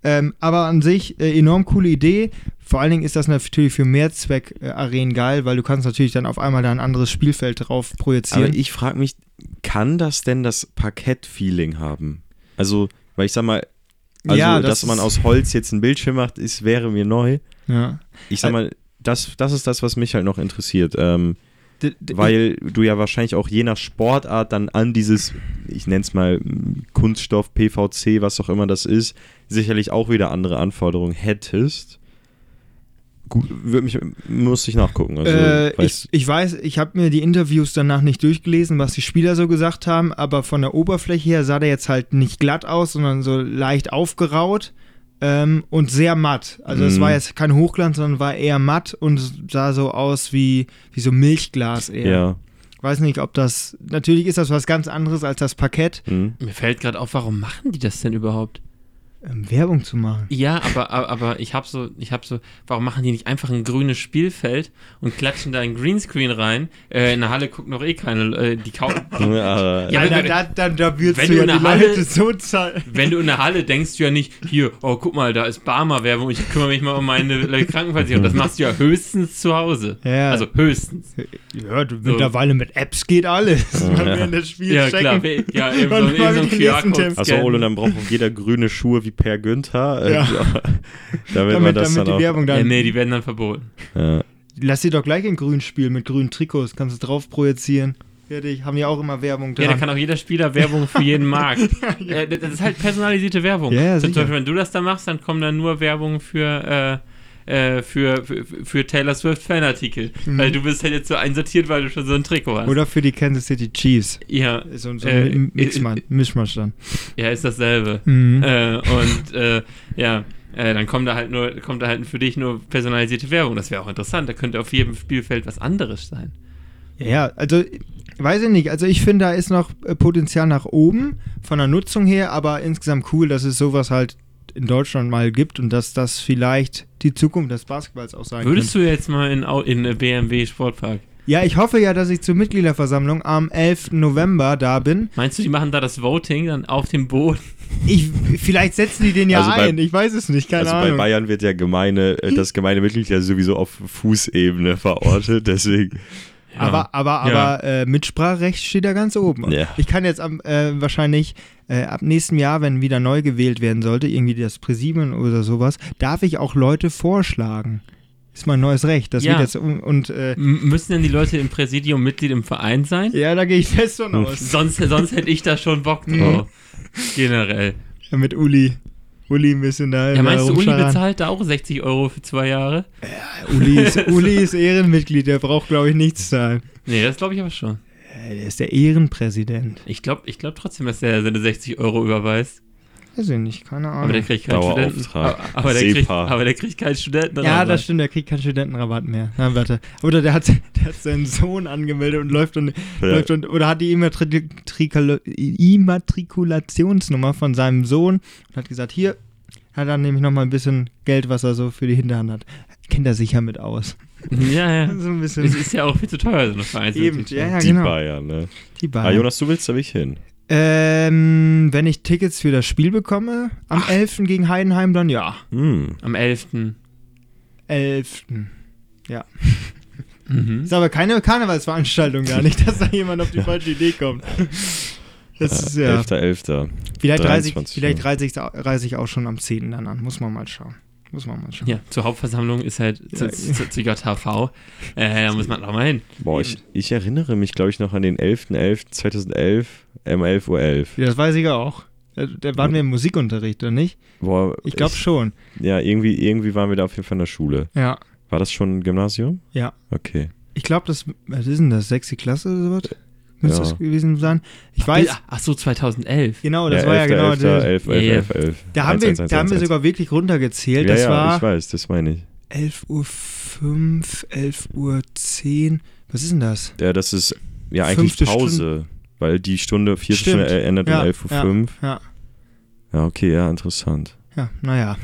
Ähm, aber an sich äh, enorm coole Idee. Vor allen Dingen ist das natürlich für Mehrzweck-Arenen geil, weil du kannst natürlich dann auf einmal da ein anderes Spielfeld drauf projizieren. Aber ich frage mich, kann das denn das Parkett-Feeling haben? Also, weil ich sag mal, also, Ja, das dass man aus Holz jetzt einen Bildschirm macht, ist, wäre mir neu. ja. Ich sag mal, das, das ist das, was mich halt noch interessiert. Ähm, weil du ja wahrscheinlich auch je nach Sportart dann an dieses, ich nenne es mal Kunststoff, PVC, was auch immer das ist, sicherlich auch wieder andere Anforderungen hättest. Gut, würde mich, muss ich nachgucken. Also, äh, weiß, ich, ich weiß, ich habe mir die Interviews danach nicht durchgelesen, was die Spieler so gesagt haben, aber von der Oberfläche her sah der jetzt halt nicht glatt aus, sondern so leicht aufgeraut ähm, und sehr matt. Also es Mhm. war jetzt kein Hochglanz, sondern war eher matt und sah so aus wie, wie so Milchglas eher. ja. Weiß nicht, ob das. Natürlich ist das was ganz anderes als das Parkett, Hm. Mir fällt gerade auf, warum machen die das denn überhaupt? Ähm, Werbung zu machen. Ja, aber, aber, aber ich habe so, ich habe so, warum machen die nicht einfach ein grünes Spielfeld und klatschen da ein Greenscreen rein? Äh, in der Halle guckt noch eh keine, äh, die kaufen. *laughs* Ja, Ja, Ja, da, wenn- da, da, da würdest wenn du ja in die der Halle- Leute so zahlen. Wenn du in der Halle *laughs* denkst du ja nicht, hier, oh guck mal, da ist Barmer-Werbung, ich kümmere mich mal um meine Krankenversicherung. Das machst du ja höchstens zu Hause. Ja. Also höchstens. Ja, du, mittlerweile mit Apps geht alles. Man Ja. das Spiel Ja, checken. klar. Ja, eben so, eben so ein. Achso, und dann braucht auch jeder grüne Schuhe wie Per Günther. Äh, Ja. *laughs* damit, man damit, das damit dann die auch, Werbung Ja, dann. nee, die werden dann verboten. Ja. Lass sie doch gleich in grün spielen mit grünen Trikots. Kannst du drauf projizieren. Fertig. Haben ja auch immer Werbung Ja, dran. da kann auch jeder Spieler Werbung für jeden Markt. *laughs* Äh, das ist halt personalisierte Werbung. Ja, ja, Zum. Beispiel, wenn du das da machst, dann kommen dann nur Werbung für, äh, äh, für, für, für Taylor Swift Fanartikel. Mhm. Weil du bist halt jetzt so einsortiert, weil du schon so ein Trikot hast. Oder für die Kansas City Chiefs. ja, So, so Äh, ein Mixmann, äh, Mischmasch dann. ja, ist dasselbe. Mhm. Äh, und äh, ja, äh, dann kommt da halt nur, kommt da halt für dich nur personalisierte Werbung. Das wäre auch interessant. Da könnte auf jedem Spielfeld was anderes sein. Ja, also weiß ich nicht. Also ich finde, da ist noch äh, Potenzial nach oben von der Nutzung her, aber insgesamt cool, dass es sowas halt in Deutschland mal gibt und dass das vielleicht die Zukunft des Basketballs auch sein Würdest könnte. du jetzt mal in, Au- in BMW Sportpark? Ja, ich hoffe ja, dass ich zur Mitgliederversammlung am 11. November da bin. Meinst du, die machen da das Voting dann auf dem Boden? Ich, vielleicht setzen die den ja Also bei- ein, ich weiß es nicht, keine Also bei Ahnung. Bayern wird ja gemeine, äh, das gemeine Mitglied ja sowieso auf Fußebene verortet, deswegen. Aber, aber, Ja. aber äh, Mitspracherecht steht da ganz oben. Ja. Ich kann jetzt am, äh, wahrscheinlich äh, ab nächstem Jahr, wenn wieder neu gewählt werden sollte, irgendwie das Präsidium oder sowas, darf ich auch Leute vorschlagen. Ist mein neues Recht. Das Ja. wird jetzt um, und äh, müssen denn die Leute im Präsidium Mitglied im Verein sein? ja, da gehe ich fest von aus. Sonst, sonst hätte ich da schon Bock drauf. Generell. Ja, mit Uli. Uli ein bisschen da. Ja, da meinst du, Uli bezahlt da auch 60 Euro für zwei Jahre? Uli ist, *laughs* Uli ist Ehrenmitglied, der braucht, glaube ich, nichts zahlen. Nee, das glaube ich aber schon. Äh, Der ist der Ehrenpräsident. Ich glaube ich glaub trotzdem, dass der seine 60 Euro überweist. Weiß ich nicht, keine Ahnung. Aber der kriegt keinen Studenten. Dauerauftrag. Aber, aber, der kriegt, SEPA. aber der kriegt keinen Studenten. ja, das stimmt, der kriegt keinen Studentenrabatt mehr. Na, warte. Oder der hat, *laughs* der hat seinen Sohn angemeldet und läuft und, Ja. läuft und oder hat die Immatrikula- Immatrikulationsnummer von seinem Sohn und hat gesagt, hier hat er nämlich nochmal ein bisschen Geld, was er so für die Hinterhand hat. Kennt er sich ja mit aus. Ja, ja. *laughs* So ein bisschen. Es ist ja auch viel zu teuer, so eine Vereinsmitgliedschaft. Eben, ja, ja, die genau. Bayern, ne? Die Ah, Bayern. Jonas, du willst da nicht hin. Ähm, wenn ich Tickets für das Spiel bekomme, am 11. gegen Heidenheim, dann ja. Hm. Am 11. 11. Mhm. Ist aber keine Karnevalsveranstaltung gar nicht, dass da jemand auf die falsche Idee kommt. Das ist ja. 11.11. Vielleicht reise ich, 23, vielleicht ja. reise ich, reise ich auch schon am 10. dann an. Muss man mal schauen. Muss man mal schauen. Ja, zur Hauptversammlung ist halt zu, Ja. zu, zu JHV. Äh, da muss man doch mal hin. Boah, ich, ich erinnere mich, glaube ich, noch an den 11.11.2011, um 11.11 Uhr. Ja, das weiß ich auch. Da, da waren wir im Musikunterricht, oder nicht? Boah, Ich glaube schon. Ja, irgendwie, irgendwie waren wir da auf jeden Fall in der Schule. Ja. War das schon ein Gymnasium? Ja. Okay. Ich glaube, das, was ist denn das? Sechste Klasse oder sowas? Müsste Ja. das gewesen sein? Ich weiß. Ach, ach so, 2011. Genau, das ja, war ja genau 11., der. 11, 11, Ja, ja. 11, 11. Da haben, wir, 1, 1, da haben wir 1, sogar wirklich runtergezählt. Ja, das ja, war ich weiß, das meine ich. 11 Uhr 5, 11 Uhr 10. Was ist denn das? Ja, das ist ja eigentlich Fünfte Pause, weil die Stunde, vierte Stimmt. Stunde endet Ja, um 11.05 Uhr. ja, fünf. Ja, Ja, okay, ja, interessant. ja, naja.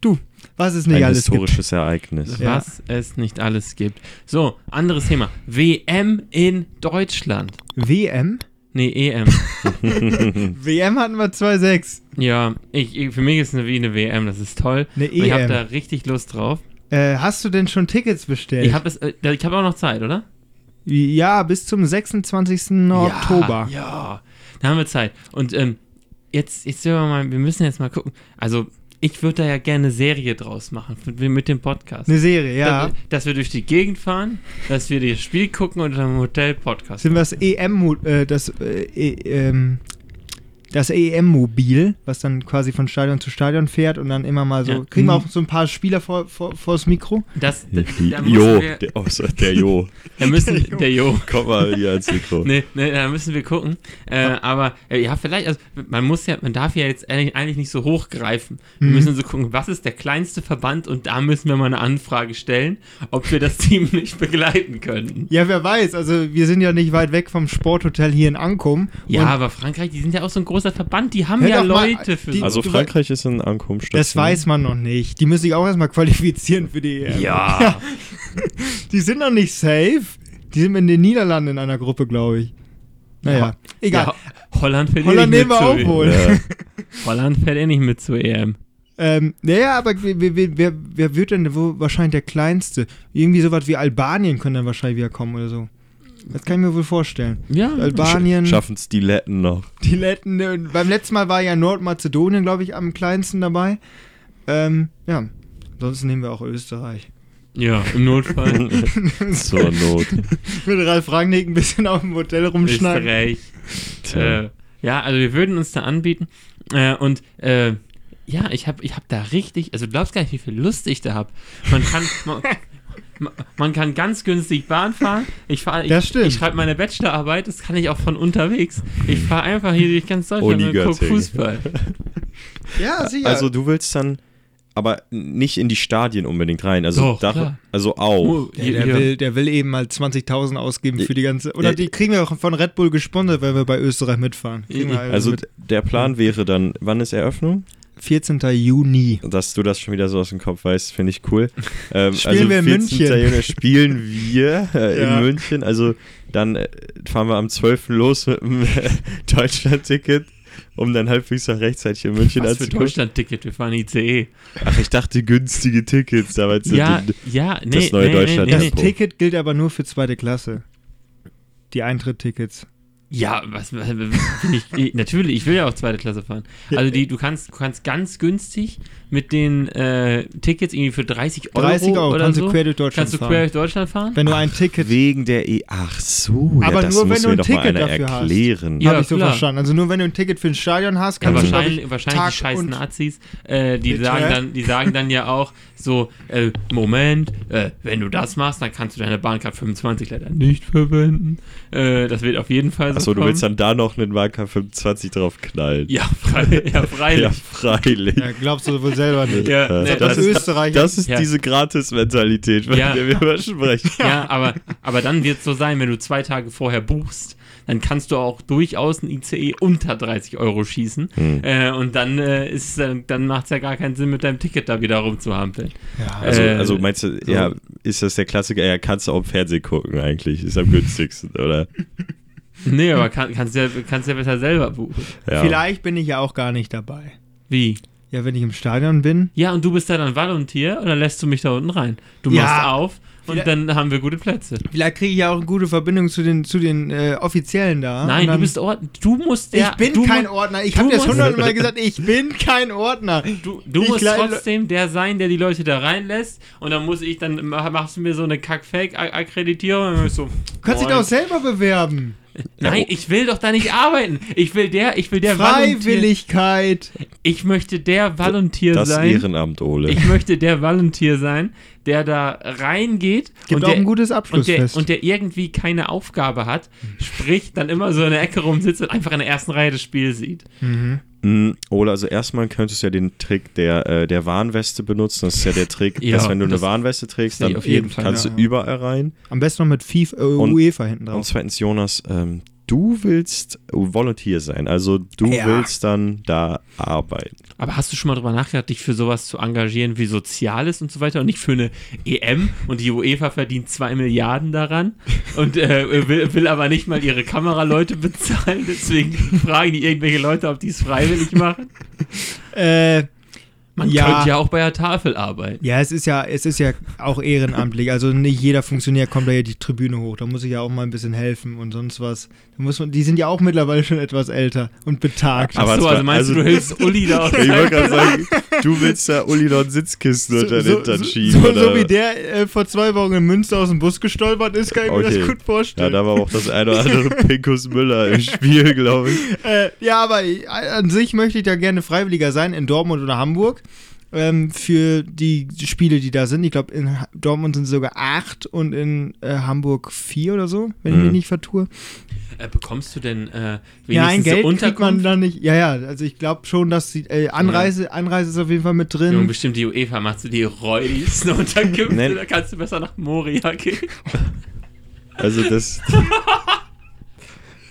Du, was es nicht ein alles gibt. historisches Ereignis. Ja. Was es nicht alles gibt. So, anderes Thema. WM in Deutschland. WM? Nee, EM. *laughs* WM hatten wir 2,6. ja, ich, ich, für mich ist es eine, wie eine WM, das ist toll. Eine Und ich habe da EM. richtig Lust drauf. Äh, hast du denn schon Tickets bestellt? Ich habe äh, ich hab auch noch Zeit, oder? Ja, bis zum 26. Oktober. Ja, ja, da haben wir Zeit. Und ähm, jetzt, jetzt sehen wir mal, wir müssen jetzt mal gucken. Also, ich würde da ja gerne eine Serie draus machen mit, mit dem Podcast. Eine Serie, ja. Dass, dass wir durch die Gegend fahren, dass wir das Spiel gucken und dann im Hotel Podcast. Sind wir das EM, äh, das, äh, e, ähm, das EM-Mobil, was dann quasi von Stadion zu Stadion fährt und dann immer mal so. Ja. Kriegen wir Mhm. auch so ein paar Spieler vor, vor, vors Mikro? Das, da, Jo, wir, der, oh, der Jo. *laughs* da müssen, der Jo. Komm mal hier ans Mikro. Nee, nee, da müssen wir gucken. Äh, aber äh, ja, vielleicht, also man muss ja, man darf ja jetzt eigentlich, nicht so hochgreifen. Wir Mhm. müssen so gucken, was ist der kleinste Verband und da müssen wir mal eine Anfrage stellen, ob wir das *laughs* Team nicht begleiten könnten. Ja, wer weiß. Also, wir sind ja nicht weit weg vom Sporthotel hier in Ankum. Ja, aber Frankreich, die sind ja auch so ein großer Verband, die haben Hör ja doch mal, Leute für die- so. Also Frankreich ist in Ankunft. das weiß man noch nicht. Die müssen sich auch erstmal qualifizieren für die EM. Ja. *laughs* Die sind noch nicht safe. Die sind in den Niederlanden in einer Gruppe, glaube ich. Naja, egal. Ja, Holland fährt Holland eh nehmen nicht wir mit auch zur wohl. Ja. *laughs* Holland fährt eh nicht mit zur EM. Ähm, naja, aber wer, wer, wer, wer wird denn wo wahrscheinlich der Kleinste? Irgendwie sowas wie Albanien können dann wahrscheinlich wieder kommen oder so. Das kann ich mir wohl vorstellen. Ja, Albanien, Schaffen es die Letten noch. die Letten. äh, Beim letzten Mal war ja Nordmazedonien, glaube ich, am kleinsten dabei. Ähm, ja, ansonsten nehmen wir auch Österreich. ja, im Notfall *laughs* *laughs* Zur Not. Mit Ralf Rangnick ein bisschen auf dem Hotel rumschneiden. Österreich. Äh, ja, also wir würden uns da anbieten. Äh, und äh, ja, ich habe ich hab da richtig, also du glaubst gar nicht, wie viel Lust ich da habe. Man kann, man, *laughs* man- kann ganz günstig Bahn fahren. Ich fahre, ich, ich schreibe meine Bachelorarbeit, das kann ich auch von unterwegs. Ich fahre einfach hier durch ganz Deutschland und gucke. Fußball. *laughs* Ja, sicher. Also du willst dann aber nicht in die Stadien unbedingt rein. Also, Doch, da, klar. also auch. Ja, der, hier. will, der will eben mal 20.000 ausgeben für die ganze. Oder Ja. die kriegen wir auch von Red Bull gesponsert, weil wir bei Österreich mitfahren. Wir Also mit der Plan wäre dann, wann ist Eröffnung? 14. Juni. Dass du das schon wieder so aus dem Kopf weißt, finde ich cool. *laughs* Ähm, Spielen wir in 14. München. Juni spielen *laughs* wir äh, Ja. in München. Also dann äh, fahren wir am 12. los mit dem äh, *laughs* Deutschland-Ticket, um dann halbwegs noch rechtzeitig in München Was für anzukommen. Deutschland-Ticket, wir fahren ICE. Ach, ich dachte günstige Tickets. Damals Ja, ja, nee, das neue nee, Deutschland- nee, Das nee, Tempo. Ticket gilt aber nur für zweite Klasse. Die Eintritttickets. Ja, was, was ich, natürlich, ich will ja auch zweite Klasse fahren. Also die, du kannst, du kannst ganz günstig mit den äh, Tickets irgendwie für 30 Euro, 30 Euro oder kannst so, du quer durch Deutschland kannst du fahren. quer durch Deutschland fahren. Wenn du ein Ticket. Wegen der E. Ach so, ja, Aber das nur, wenn muss du ein doch mal Ticket einer dafür hast. erklären. Ja, Habe ich so klar. verstanden. Also nur wenn du ein Ticket für ein Stadion hast, Ja, kannst du glaub wahrscheinlich, ich, wahrscheinlich Tag die scheiß und- Nazis, äh, die, sagen dann, die sagen dann ja auch so, äh, Moment, äh, wenn du das machst, dann kannst du deine Bahncard 25 leider nicht verwenden. Äh, das wird auf jeden Fall Achso, du willst dann da noch einen Marker 25 drauf knallen. Ja, frei, ja, *laughs* freilich. Ja, freilich. Ja, glaubst du selber *laughs* nicht. Ja, Ja, das, das, ist Österreich. Das ist Ja. diese Gratis-Mentalität, von Ja. der wir immer sprechen. ja, aber, aber dann wird es so sein, wenn du zwei Tage vorher buchst, dann kannst du auch durchaus ein ICE unter 30 Euro schießen. Hm. Äh, und dann, äh, ist, äh, dann macht es ja gar keinen Sinn, mit deinem Ticket da wieder rumzuhampeln. ja. Also, Äh, also meinst du, so. ja, ist das der Klassiker? Ja, kannst du auch im Fernsehen gucken eigentlich. Ist am günstigsten, oder? Nee, aber kann, kannst ja, kannst ja besser selber buchen. Ja. Vielleicht bin ich ja auch gar nicht dabei. Wie? Ja, wenn ich im Stadion bin. Ja, und du bist da dann Volunteer oder lässt du mich da unten rein? Du Ja. machst auf und dann haben wir gute Plätze. Vielleicht kriege ich ja auch eine gute Verbindung zu den, zu den äh, Offiziellen da. Nein, Und du dann- bist Ordner. Du musst der. ich bin kein Ordner. Ich habe das musst- hundertmal gesagt. Ich bin kein Ordner. Du, du musst trotzdem der sein, der die Leute da reinlässt. Und dann muss ich, dann mach- machst du mir so eine Kack-Fake-Akkreditierung. Und dann so, Du kannst dich doch selber bewerben. *laughs* Nein, ich will doch da nicht arbeiten. Ich will der, ich will der Volunteer. Freiwilligkeit. Ich möchte der Volunteer Das sein. Ehrenamt, Ole. Ich möchte der Volunteer sein, der da reingeht Gibt und auch der, ein gutes und, der, Abschlussfest. und der irgendwie keine Aufgabe hat, sprich dann immer so in der Ecke rumsitzt und einfach in der ersten Reihe das Spiel sieht. mhm. Mm, Ole, also erstmal könntest du ja den Trick der, äh, der Warnweste benutzen. Das ist ja der Trick, *laughs* Ja, dass wenn du eine Warnweste trägst, dann auf jeden Fall, kannst ja. du überall rein. Am besten noch mit FIFA, äh, Und- UEFA hinten drauf. Und zweitens, Jonas, ähm, du willst Volunteer sein. Also du Ja. willst dann da arbeiten. Aber hast du schon mal drüber nachgedacht, dich für sowas zu engagieren wie Soziales und so weiter und nicht für eine EM und die UEFA verdient zwei Milliarden daran und äh, will, will aber nicht mal ihre Kameraleute bezahlen, deswegen fragen die irgendwelche Leute, ob die es freiwillig machen. Äh, Man Ja. könnte ja auch bei der Tafel arbeiten. ja, es ist ja, es ist ja auch ehrenamtlich. Also nicht jeder Funktionär kommt da ja die Tribüne hoch. Da muss ich ja auch mal ein bisschen helfen und sonst was. Da muss man, die sind ja auch mittlerweile schon etwas älter und betagt. Aber so, also meinst du, also- du hilfst Uli da aus Ich wollte gerade sagen, du willst da Uli noch einen Sitzkissen unter den Hintern schieben. so, oder? so wie der äh, vor zwei Wochen in Münster aus dem Bus gestolpert ist, kann ich mir Okay. das gut Ja, vorstellen. da war auch das eine oder andere *laughs* Pinkus Müller im Spiel, glaube ich. Äh, ja, aber ich, an sich möchte ich da gerne Freiwilliger sein in Dortmund oder Hamburg. Ähm, für die Spiele, die da sind. Ich glaube, in Dortmund sind es sogar acht und in äh, Hamburg vier oder so, wenn ich Mhm. mich nicht vertue. Äh, bekommst du denn äh, Ja, ein wenigstens Geld eine kriegt man Unterkunft? da nicht. Ja, ja, also ich glaube schon, dass die äh, Anreise, Anreise ist auf jeden Fall mit Junge, drin. bestimmt die UEFA macht so die räudigsten *laughs* Unterkünfte, da kannst du besser nach Moria gehen. Also das. *laughs* *laughs*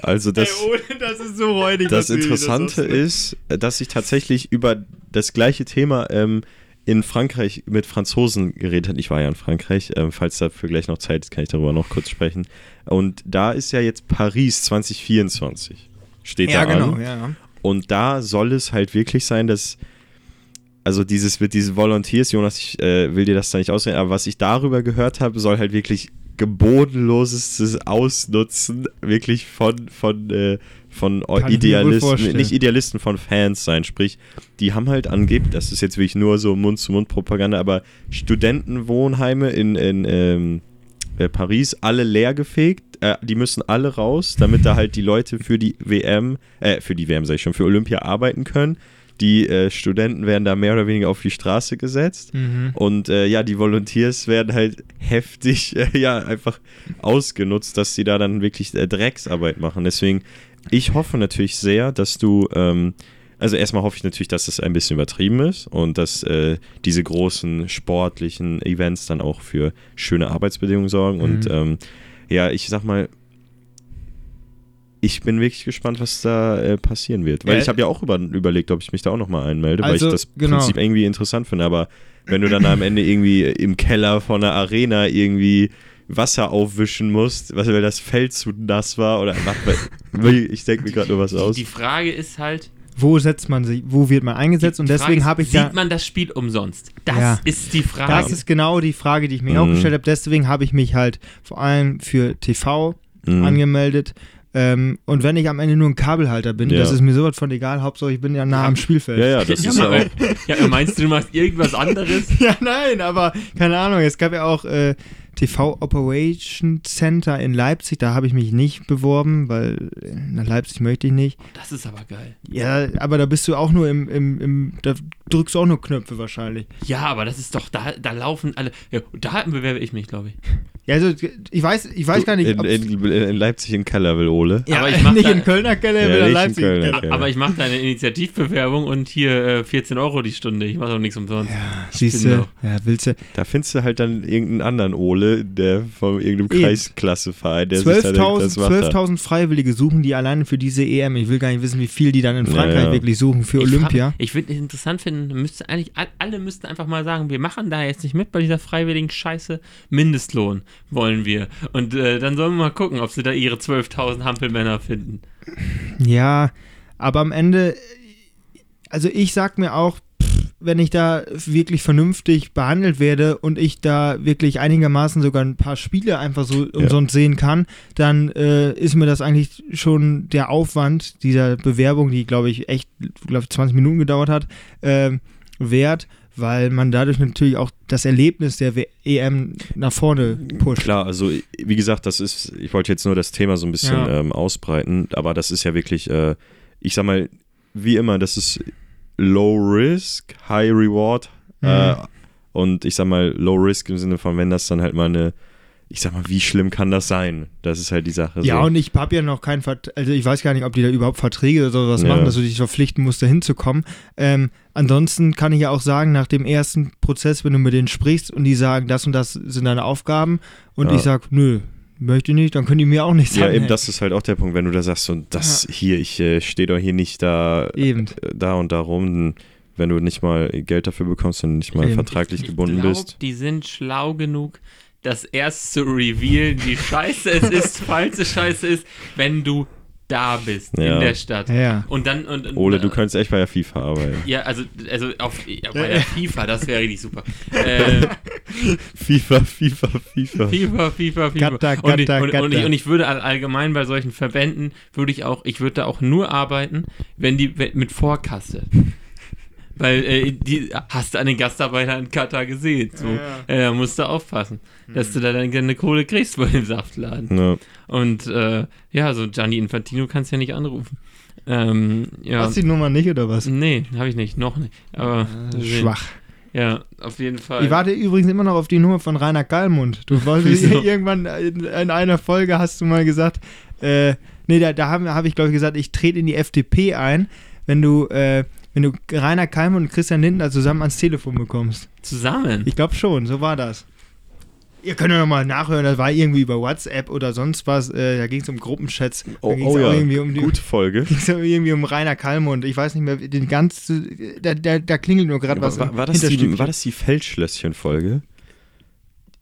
Also das. ohne, das ist so räudig. Das Interessante sagst. ist, dass ich tatsächlich über das gleiche Thema ähm, in Frankreich mit Franzosen geredet habe. Ich war ja in Frankreich, ähm, falls dafür gleich noch Zeit ist, kann ich darüber noch kurz sprechen. Und da ist ja jetzt Paris 2024. Steht Ja, da genau, an. ja. Und da soll es halt wirklich sein, dass, also dieses mit diesen Volunteers, Jonas, ich äh, will dir das da nicht ausreden, aber was ich darüber gehört habe, soll halt wirklich gebotenloses Ausnutzen wirklich von, von, äh, von Kann Idealisten, nicht Idealisten, von Fans sein. Sprich, die haben halt angeblich, das ist jetzt wirklich nur so Mund-zu-Mund-Propaganda, aber Studentenwohnheime in, in ähm, äh, Paris alle leergefegt. Äh, die müssen alle raus, damit da halt die Leute für die WM, äh, für die WM sag ich schon, für Olympia arbeiten können. Die äh, Studenten werden da mehr oder weniger auf die Straße gesetzt. Mhm. Und äh, ja, die Volunteers werden halt *laughs* heftig, äh, ja, einfach ausgenutzt, dass sie da dann wirklich äh, Drecksarbeit machen. Deswegen, ich hoffe natürlich sehr, dass du, ähm, also erstmal hoffe ich natürlich, dass das ein bisschen übertrieben ist und dass äh, diese großen sportlichen Events dann auch für schöne Arbeitsbedingungen sorgen. Und Mhm. ähm, ja, ich sag mal, ich bin wirklich gespannt, was da äh, passieren wird. Weil Ja. ich habe ja auch über, überlegt, ob ich mich da auch nochmal einmelde, weil Also, ich das genau. Prinzip irgendwie interessant finde. Aber wenn du dann am Ende irgendwie im Keller von einer Arena irgendwie Wasser aufwischen musst, was, weil das Feld zu nass war oder was, *laughs* ich denke mir gerade nur was aus. die Frage ist halt, Wo setzt man sich, wo wird man eingesetzt? Und die Frage deswegen habe ich sieht da. man das Spiel umsonst? Das Ja. ist die Frage. Das ist genau die Frage, die ich mir auch Mhm. gestellt habe. Deswegen habe ich mich halt vor allem für TV Mhm. angemeldet. Ähm, und wenn ich am Ende nur ein Kabelhalter bin, Ja. das ist mir sowas von egal. Hauptsache, ich bin ja nah am Spielfeld. Ja, ja, das *laughs* ja, ist ja auch. ja, meinst du, du machst irgendwas anderes? *laughs* Ja, nein, aber keine Ahnung. Es gab ja auch äh, TV Operation Center in Leipzig. Da habe ich mich nicht beworben, weil nach Leipzig möchte ich nicht. Das ist aber geil. Ja, aber da bist du auch nur im, im, im da drückst du auch nur Knöpfe wahrscheinlich. Ja, aber das ist doch, da, da laufen alle. Ja, da bewerbe ich mich, glaube ich. Ja, also ich weiß, ich weiß gar nicht. In, in, in Leipzig in Keller will Ole. ja, aber ich *laughs* mach nicht da- in Kölner Keller, Ja, ja, nicht in Leipzig. Kölner Keller. Aber ich mache da eine Initiativbewerbung und hier äh, 14 Euro die Stunde. Ich mache doch nichts umsonst. Siehst bin du? Ja, willst du? Da findest du halt dann irgendeinen anderen Ole, der von irgendeinem. Kreisklasseverein, der sich da denkt, 12.000 das macht er. 12.000 Freiwillige suchen die alleine für diese EM. Ich will gar nicht wissen, wie viel die dann in Frankreich ja. wirklich suchen für Ich Olympia. frag- Ich würde es interessant finden, müsste eigentlich, all- alle müssten einfach mal sagen, wir machen da jetzt nicht mit bei dieser freiwilligen Scheiße. Mindestlohn wollen wir. Und äh, dann sollen wir mal gucken, ob sie da ihre 12.000 Hampelmänner finden. Ja, aber am Ende, also ich sag mir auch, wenn ich da wirklich vernünftig behandelt werde und ich da wirklich einigermaßen sogar ein paar Spiele einfach so umsonst sehen kann, dann äh, ist mir das eigentlich schon der Aufwand dieser Bewerbung, die glaube ich echt, glaube 20 Minuten gedauert hat, ähm, wert, weil man dadurch natürlich auch das Erlebnis der EM nach vorne pusht. Klar, also wie gesagt, das ist, ich wollte jetzt nur das Thema so ein bisschen Ja. ähm, ausbreiten, aber das ist ja wirklich, äh, ich sag mal, wie immer, das ist Low Risk, High Reward äh, Mhm. und ich sag mal Low Risk im Sinne von, wenn das dann halt mal eine, ich sag mal, wie schlimm kann das sein? Das ist halt die Sache. Ja, so. und ich habe ja noch keinen Vert also ich weiß gar nicht, ob die da überhaupt Verträge oder sowas Ja. machen, dass du dich verpflichten musst, da hinzukommen. Ähm, ansonsten kann ich ja auch sagen, nach dem ersten Prozess, wenn du mit denen sprichst und die sagen, das und das sind deine Aufgaben und Ja. ich sag, nö, möchte ich nicht, dann können die mir auch nichts ja, sagen. eben das ist halt auch der Punkt, wenn du da sagst, und das hier, ich äh, stehe doch hier nicht da, Eben. äh, da und da rum, wenn du nicht mal Geld dafür bekommst und nicht mal Eben. vertraglich ich gebunden glaub, bist. Die sind schlau genug, das erst zu revealen, wie scheiße es ist, falls es scheiße ist, wenn du da bist Ja. in der Stadt. Ja. Und dann und, und Ole, du könntest echt bei der FIFA arbeiten. ja, also, also auf, ja, bei der FIFA, das wäre richtig super. *laughs* Äh, FIFA, FIFA, FIFA. FIFA, FIFA, FIFA. Gatter, und, ich, und, und, ich, und ich würde all- allgemein bei solchen Verbänden, würde ich auch, ich würde da auch nur arbeiten, wenn die wenn, mit Vorkasse. Weil äh, die hast du an den Gastarbeiter in Katar gesehen. So, Ja, äh, da musst du aufpassen, dass du da dann gerne Kohle kriegst bei dem Saftladen. Ja. Und äh, ja, so Gianni Infantino kannst du ja nicht anrufen. Ähm, ja. Hast du die Nummer nicht oder was? Nee, habe ich nicht, noch nicht. Aber Schwach. Ja, auf jeden Fall. Ich warte übrigens immer noch auf die Nummer von Rainer Kallmund. Du wolltest *laughs* Wieso? irgendwann in, in einer Folge hast du mal gesagt, äh, nee, da, da habe hab ich glaube ich gesagt, ich trete in die FDP ein, wenn du, äh, wenn du Rainer Kallmund und Christian Lindner zusammen ans Telefon bekommst. Zusammen. Ich glaube schon, so war das. Ihr könnt ja nochmal nachhören, das war irgendwie über WhatsApp oder sonst was. Äh, da ging es um Gruppenchats. Da Oh, ging's oh auch ja, irgendwie um die, gute Folge. *laughs* ging's auch irgendwie um Rainer Kallmund. Ich weiß nicht mehr, den ganzen, da, da, da klingelt nur gerade was. War, war, das die, war das die Feldschlösschen-Folge?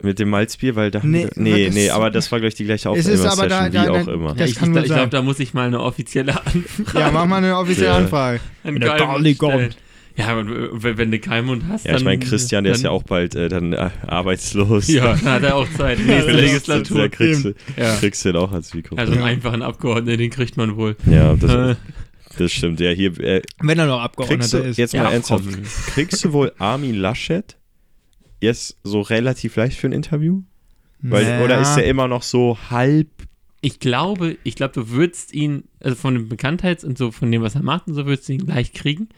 Mit dem Malzbier, weil da. Nee, Nee, das- nee, aber das war gleich die gleiche Es ist Aufnahmesession, aber da- wie da- auch da- immer. ja, das ich kann ich, ich glaube, da muss ich mal eine offizielle *laughs* Anfrage Ja, mach mal eine offizielle Ja. Anfrage. an Wenn der Kalmund Garli stellen. kommt. Ja, wenn, wenn du Kalmund hast, Ja, ich meine, Christian, der ist ja auch bald äh, dann äh, arbeitslos. Ja, dann hat er auch Zeit. *laughs* Nächste Ja, Legislatur. Da kriegst du, Ja. kriegst du den auch als Mikro. Also einen Ja. einfachen Abgeordneten, den kriegt man wohl. ja, Äh, das, das stimmt. Ja, hier, äh, Wenn er noch Abgeordneter du, ist. jetzt Ja, mal ernsthaft, komm. kriegst du wohl Armin Laschet jetzt so relativ leicht für ein Interview? Weil, Naja. Oder ist er immer noch so halb Ich glaube, ich glaube, du würdest ihn, also von dem Bekanntheits- und so von dem, was er macht und so, würdest du ihn gleich kriegen.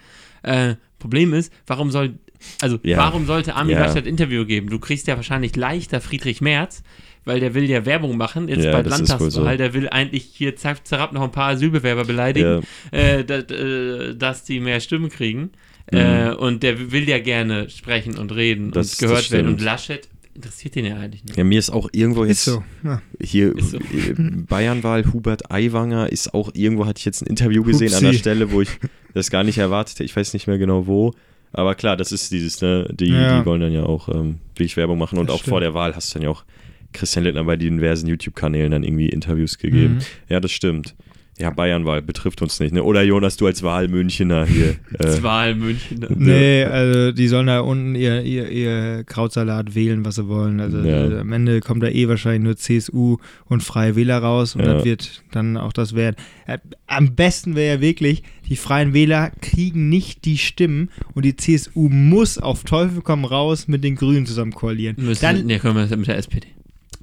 Äh, Problem ist, warum soll, also Ja. warum sollte Armin Ja. Laschet Interview geben? Du kriegst ja wahrscheinlich leichter Friedrich Merz, weil der will ja Werbung machen, jetzt Ja, wohl Landtagswahl, so. der will eigentlich hier zack, zerab noch ein paar Asylbewerber beleidigen, Ja. äh, dass, äh, dass die mehr Stimmen kriegen. Mhm. Äh, und der will ja gerne sprechen und reden Das- und gehört werden. Und. Laschet interessiert den ja eigentlich nicht. Ja, mir ist auch irgendwo Ist jetzt so. Ja. hier Ist so. äh, Bayernwahl, Hubert Aiwanger ist auch irgendwo, hatte ich jetzt ein Interview gesehen an der. Stelle, wo ich das gar nicht erwartet hätte. Ich weiß nicht mehr genau wo. Aber klar, das ist dieses, ne, die, Ja. die wollen dann ja auch ähm, wirklich Werbung machen und Das auch vor stimmt. der Wahl hast du dann ja auch Christian Lindner bei diversen YouTube-Kanälen dann irgendwie Interviews gegeben. Mhm. Ja, das stimmt. Ja, Bayernwahl betrifft uns nicht, ne? Oder Jonas, du als Wahlmünchener hier. *laughs* Das Äh, Wahl München. ne? Nee, also die sollen da unten ihr, ihr, ihr Krautsalat wählen, was sie wollen. Also Ja. äh, am Ende kommt da eh wahrscheinlich nur CSU und Freie Wähler raus und Ja. das wird dann auch das werden. Äh, am besten wäre ja wirklich, die Freien Wähler kriegen nicht die Stimmen und die CSU muss auf Teufel komm raus mit den Grünen zusammen koalieren. Müssen, Dann, nee, können wir mit der SPD.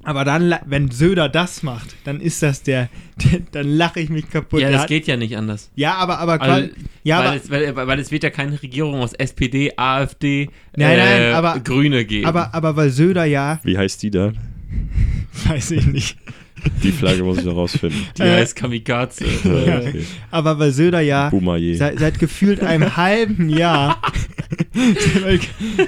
Aber dann, wenn Söder das macht, dann ist das der, der dann lache ich mich kaputt. Ja, das hat- geht ja nicht anders. ja aber, aber, Also, ja, weil, aber, es, weil, weil es wird ja keine Regierung aus SPD, AfD, Nein, nein, äh, aber- Grüne geben. aber, aber weil Söder ja, Wie heißt die da? *laughs* weiß ich nicht, Die Flagge muss ich noch rausfinden. *laughs* die äh, heißt Kamikaze. *laughs* Ja, okay. aber weil Söder ja seit, seit gefühlt einem *laughs* halben Jahr,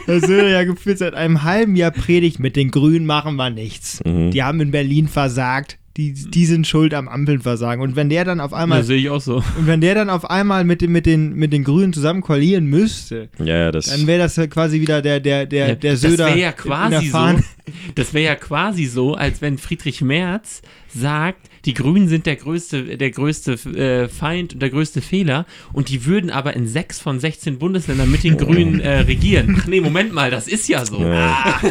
weil Söder ja gefühlt seit einem halben Jahr predigt, mit den Grünen machen wir nichts. Mhm. Die haben in Berlin versagt. Die, die sind schuld am Ampelversagen. Und wenn der dann auf einmal das sehe ich auch so. *laughs* Und wenn der dann auf einmal mit, den- mit, den, mit den Grünen zusammen koalieren müsste, Ja, ja, das. dann wäre das ja quasi wieder der, der, der, Ja, der Söder. das wäre ja quasi so. Das wäre ja quasi so, als wenn Friedrich Merz sagt, die Grünen sind der größte, der größte äh, Feind und der größte Fehler und die würden aber in sechs von 16 Bundesländern mit den Grünen äh, regieren. Ach nee, Moment mal, das ist ja so. Ja.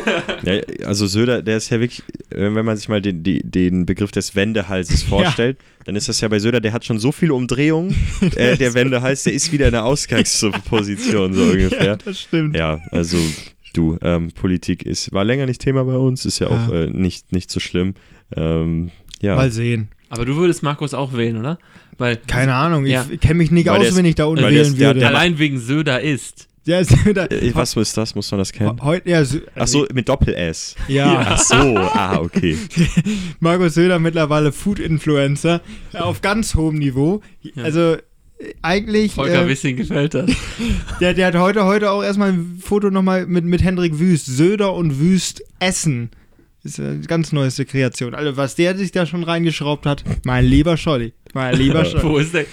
ja, also Söder, der ist ja wirklich, wenn man sich mal den, den Begriff des Wendehalses vorstellt, dann ist das ja bei Söder, der hat schon so viele Umdrehungen, *laughs* äh, der Wendehals, der ist wieder in der Ausgangsposition so *laughs* Ja, ungefähr. das stimmt. Ja, also du, ähm, Politik ist, war länger nicht Thema bei uns, ist ja auch Ja. äh, nicht, nicht so schlimm. Ähm, ja. Mal sehen. Aber du würdest Markus auch wählen, oder? Weil Keine Ahnung, ich Ja. kenne mich nicht Weil aus, ist- wenn ich da unten wählen ist- der- würde. der- allein wegen Söder ist. Ja, Söder. äh, was ist das? Muss man das kennen? Heute, ja, Sö- Ach so, mit Doppel-S. ja, Ach so, ah, okay. *laughs* Markus Söder mittlerweile Food-Influencer auf ganz hohem Niveau. Also äh, eigentlich, Volker äh, Wissing gefällt das. *laughs* der, der hat heute, heute auch erstmal ein Foto nochmal mit, mit Hendrik Wüst, Söder und Wüst essen. Ist eine ganz neueste Kreation. Also was der sich da schon reingeschraubt hat, mein lieber Scholli. Mein lieber *laughs* Scholli. Wo ist der?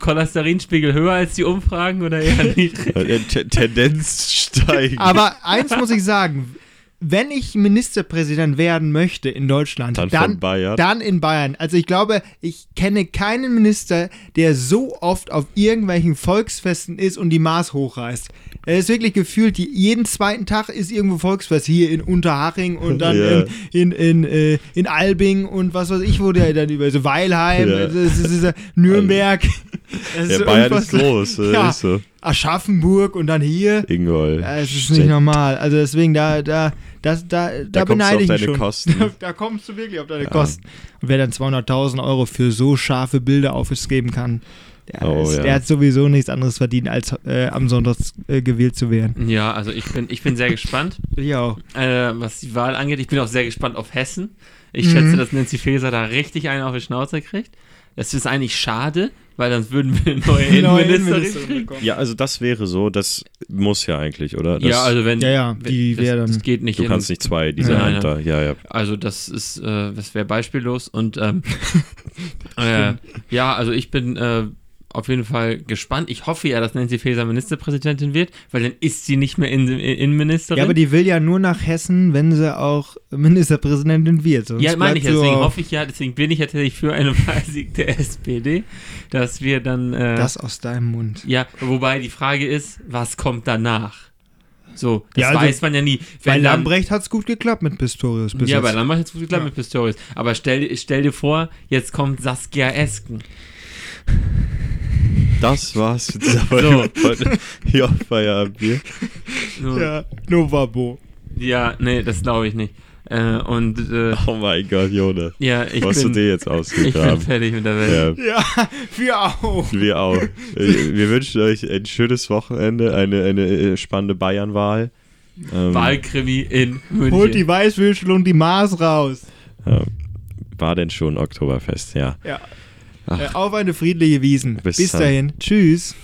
Cholesterinspiegel höher als die Umfragen oder eher *laughs* niedrig? Äh, T Tendenz steigen. Aber eins muss ich sagen, wenn ich Ministerpräsident werden möchte in Deutschland, Dann dann, Bayern. dann in Bayern. Also ich glaube, ich kenne keinen Minister, der so oft auf irgendwelchen Volksfesten ist und die Maß hochreißt. Er ist wirklich gefühlt, jeden zweiten Tag ist irgendwo Volksfest. Hier in Unterhaching und dann Ja. in, in, in, äh, in Albing und was weiß ich, wo der dann über so Weilheim, Ja. das ist, das ist, äh, Nürnberg. *laughs* Das Ja, Bayern ist groß, *laughs* Ja. ist so. Aschaffenburg und dann hier. Ingolf. Ja, es ist nicht normal. Also deswegen, da, da, das, da, da, Da kommst du beneide auf ich schon. Kosten. Da, *laughs* da kommst du wirklich auf deine Ja. Kosten. Und wer dann 200.000 Euro für so scharfe Bilder aufgeben kann, der, Oh, ist, ja. der hat sowieso nichts anderes verdient, als äh, am Sonntag äh, gewählt zu werden. Ja, also ich bin, ich bin sehr gespannt, *laughs* Ich auch. äh, was die Wahl angeht. Ich bin auch sehr gespannt auf Hessen. Ich Mhm. schätze, dass Nancy Faeser da richtig einen auf die Schnauze kriegt. Das ist eigentlich schade, weil dann würden wir eine neue *laughs* Innenministerin kriegen. bekommen. Ja, also das wäre so, das muss ja eigentlich, oder? Das, Ja, also wenn. Ja, ja, die das, wäre dann- Das geht nicht. du in- kannst nicht zwei dieser Nein, Ämter. Ja, ja. Also das ist, äh, das wäre beispiellos und ähm, *laughs* äh, ja, also ich bin äh, auf jeden Fall gespannt. Ich hoffe ja, dass Nancy Faeser Ministerpräsidentin wird, weil dann ist sie nicht mehr in, Innenministerin. Ja, aber die will ja nur nach Hessen, wenn sie auch Ministerpräsidentin wird. Sonst ja, meine ich, deswegen hoffe ich ja, deswegen bin ich ja tatsächlich für eine *laughs* Wahlsieg der SPD, dass wir dann, äh, Das aus deinem Mund. ja, wobei die Frage ist, was kommt danach? So, das Ja, also, weiß man ja nie. Bei Wenn dann- Lambrecht hat es gut geklappt mit Pistorius ja, jetzt. bei Lambrecht hat es gut geklappt Ja. mit Pistorius. Aber stell, stell dir vor, jetzt kommt Saskia Esken. Das *laughs* war's mit dieser So. *laughs* Folge. Ja, Feierabendbier. So. Ja. ja, Novabo. nee, das glaube ich nicht. Äh, und äh, Oh mein Gott, Jona. ja, ich Wo hast du bin, dir jetzt ich bin ausgegraben? fertig mit der Welt. Ja, Ja, *laughs* wir auch. wir auch. Äh, Wir wünschen euch ein schönes Wochenende, eine, eine äh, spannende Bayernwahl. Ähm, Wahlkrimi in München. Holt die Weißwürschel und die Maß raus. ja. War denn schon Oktoberfest, ja. Ja. Ach. Äh, auf eine friedliche Wiesen. Bis, Bis dahin. Tschüss.